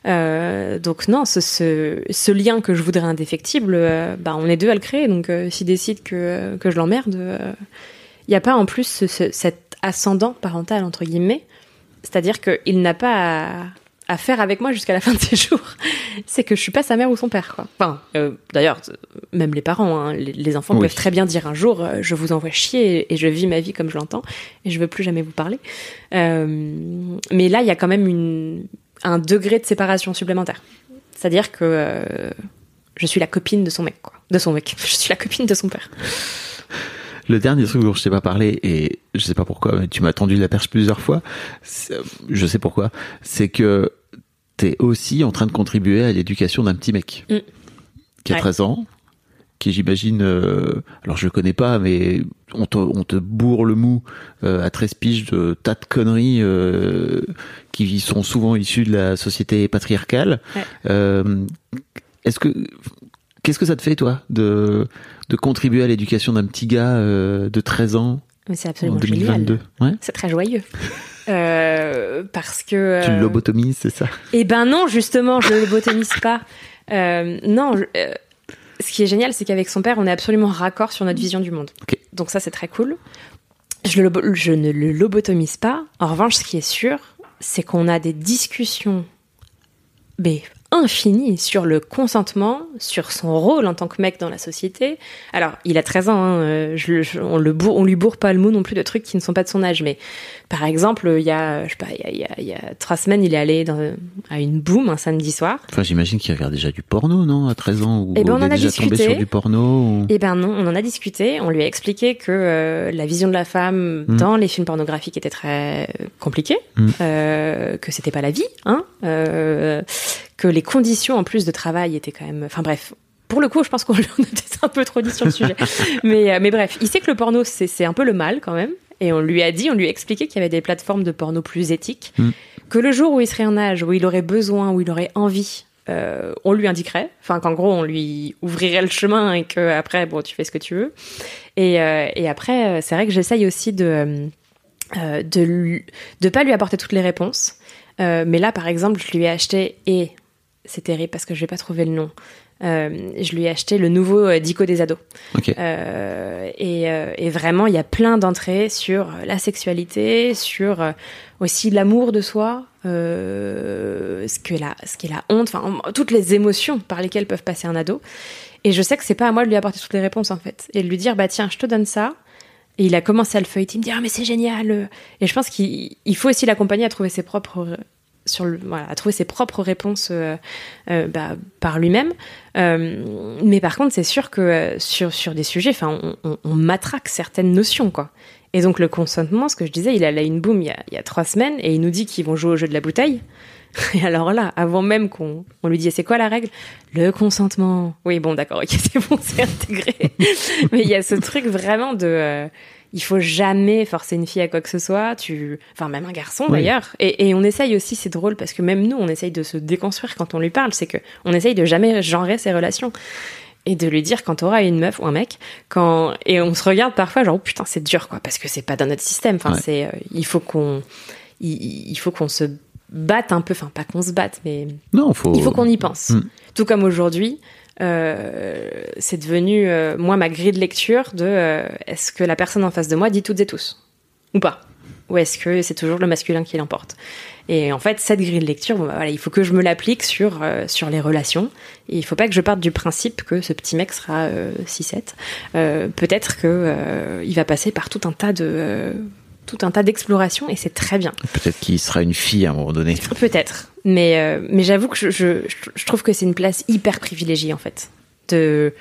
Euh, donc non, ce, ce, ce lien que je voudrais indéfectible, euh, bah, on est deux à le créer. Donc euh, s'il décide que, que je l'emmerde, il n'y a pas en plus ce- cet ascendant parental, entre guillemets. C'est-à-dire qu'il n'a pas à, à faire avec moi jusqu'à la fin de ses jours. *laughs* C'est que je suis pas sa mère ou son père. Quoi. Enfin, euh, d'ailleurs, même les parents, hein, les, les enfants Oui. peuvent très bien dire un jour, euh, je vous envoie chier et je vis ma vie comme je l'entends et je veux plus jamais vous parler. Euh, mais là, il y a quand même une, un degré de séparation supplémentaire. C'est-à-dire que euh, je suis la copine de son mec, quoi. De son mec. *laughs* Je suis la copine de son père. Le dernier truc dont je t'ai pas parlé, et je sais pas pourquoi, mais tu m'as tendu la perche plusieurs fois, je sais pourquoi, c'est que t'es aussi en train de contribuer à l'éducation d'un petit mec Mm. qui a Ouais. 13 ans, qui j'imagine, euh, alors je le connais pas, mais on te, on te bourre le mou euh, à 13 piges de tas de conneries euh, qui sont souvent issues de la société patriarcale. Ouais. Est-ce que qu'est-ce que ça te fait toi de de contribuer à l'éducation d'un petit gars de 13 ans Mais c'est en absolument 2022 génial. Ouais. C'est très joyeux. Euh, parce que. Tu euh, le lobotomises, c'est ça? Eh ben non, justement, je le lobotomise pas. Euh, non, je- ce qui est génial, c'est qu'avec son père, on est absolument raccord sur notre vision du monde. Donc ça, c'est très cool. Je, le lobo- je ne le lobotomise pas. En revanche, ce qui est sûr, c'est qu'on a des discussions mais infinies sur le consentement, sur son rôle en tant que mec dans la société. Alors, il a 13 ans, hein, je, le- je- on, le bourre, on lui bourre pas le mot non plus de trucs qui ne sont pas de son âge, mais par exemple, il y a, je sais pas, il y a, il y trois semaines, il est allé dans, à une boom un samedi soir. Enfin, j'imagine qu'il regarde déjà du porno, non À 13 ans Ou Eh ben, on en a déjà tombé discuté. sur du porno ou- Eh ben non, on en a discuté. On lui a expliqué que euh, la vision de la femme Mm. dans les films pornographiques était très compliquée, Mm. euh, que c'était pas la vie, hein, euh, que les conditions en plus de travail étaient quand même. Enfin bref. Pour le coup, je pense qu'on *laughs* a peut-être un peu trop dit sur le sujet. *laughs* mais, euh, mais bref, il sait que le porno, c'est un peu le mal quand même. Et on lui a dit, on lui a expliqué qu'il y avait des plateformes de porno plus éthiques. Mm. Que le jour où il serait en âge, où il aurait besoin, où il aurait envie, euh, on lui indiquerait. Enfin, qu'en gros, on lui ouvrirait le chemin et que après, bon, tu fais ce que tu veux. Et, euh, et après, euh, c'est vrai que j'essaye aussi de euh, de lui- de pas lui apporter toutes les réponses. Mais là, par exemple, je lui ai acheté et c'est terrible parce que je vais pas trouver le nom. Euh, je lui ai acheté le nouveau euh, Dico des ados. Euh, et, et vraiment, il y a plein d'entrées sur la sexualité, sur aussi l'amour de soi, euh, ce que la, ce qui est la honte, enfin toutes les émotions par lesquelles peuvent passer un ado. Et je sais que c'est pas à moi de lui apporter toutes les réponses en fait, et de lui dire bah tiens, je te donne ça. Et il a commencé à le feuilleter, il me dit ah mais c'est génial. Et je pense qu'il il faut aussi l'accompagner à trouver ses propres sur le, voilà, à trouver ses propres réponses euh, euh, bah, par lui-même. Euh, mais par contre, c'est sûr que sur, sur des sujets, on, on, matraque certaines notions, quoi. Et donc le consentement, ce que je disais, il allait à une boom il y a, il y a trois semaines et il nous dit qu'ils vont jouer au jeu de la bouteille. *laughs* Et alors là, avant même qu'on on lui dise c'est quoi la règle? Le consentement. Oui, bon, d'accord, ok, *laughs* c'est bon, c'est intégré. Mais il y a ce truc vraiment de, il faut jamais forcer une fille à quoi que ce soit. Tu, enfin même un garçon Oui. d'ailleurs. Et, et on essaye aussi, c'est drôle parce que même nous, on essaye de se déconstruire quand on lui parle. C'est que on essaye de jamais genrer ses relations et de lui dire quand t'auras une meuf ou un mec, quand et on se regarde parfois genre oh, putain c'est dur quoi parce que c'est pas dans notre système. Enfin Ouais. c'est, euh, il faut qu'on, il, il faut qu'on se batte un peu. Enfin pas qu'on se batte, mais Non, faut. il faut qu'on y pense. Mm. Tout comme aujourd'hui, c'est devenu, euh, moi, ma grille de lecture de euh, est-ce que la personne en face de moi dit toutes et tous? Ou pas? Ou est-ce que c'est toujours le masculin qui l'emporte? Et en fait, cette grille de lecture, bah, voilà, il faut que je me l'applique sur, euh, sur les relations. Et il faut pas que je parte du principe que ce petit mec sera euh, 6-7. Euh, Peut-être que euh, il va passer par tout un tas de... tout un tas d'explorations et c'est très bien. Peut-être qu'il sera une fille à un moment donné. Peut-être. Mais, euh, mais j'avoue que je, je, je trouve que c'est une place hyper privilégiée, en fait. De,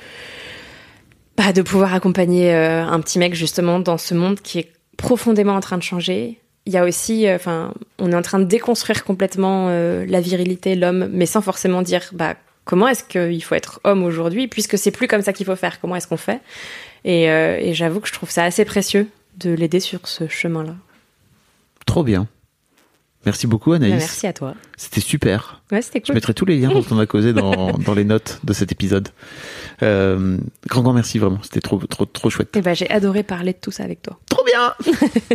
bah, de pouvoir accompagner euh, un petit mec, justement, dans ce monde qui est profondément en train de changer. Il y a aussi, euh, enfin, on est en train de déconstruire complètement la virilité, l'homme, mais sans forcément dire, bah, comment est-ce qu'il faut être homme aujourd'hui, puisque c'est plus comme ça qu'il faut faire. Comment est-ce qu'on fait? Et, et j'avoue que je trouve ça assez précieux de l'aider sur ce chemin-là. Trop bien. Merci beaucoup, Bah, Anaïs. merci à toi. C'était super. Ouais, c'était Je mettrai tous les liens dont on a causé dans, *laughs* dans les notes de cet épisode. Euh, grand, grand merci vraiment. C'était trop, trop, trop chouette. Et bah, j'ai adoré parler de tout ça avec toi. Trop bien! *laughs*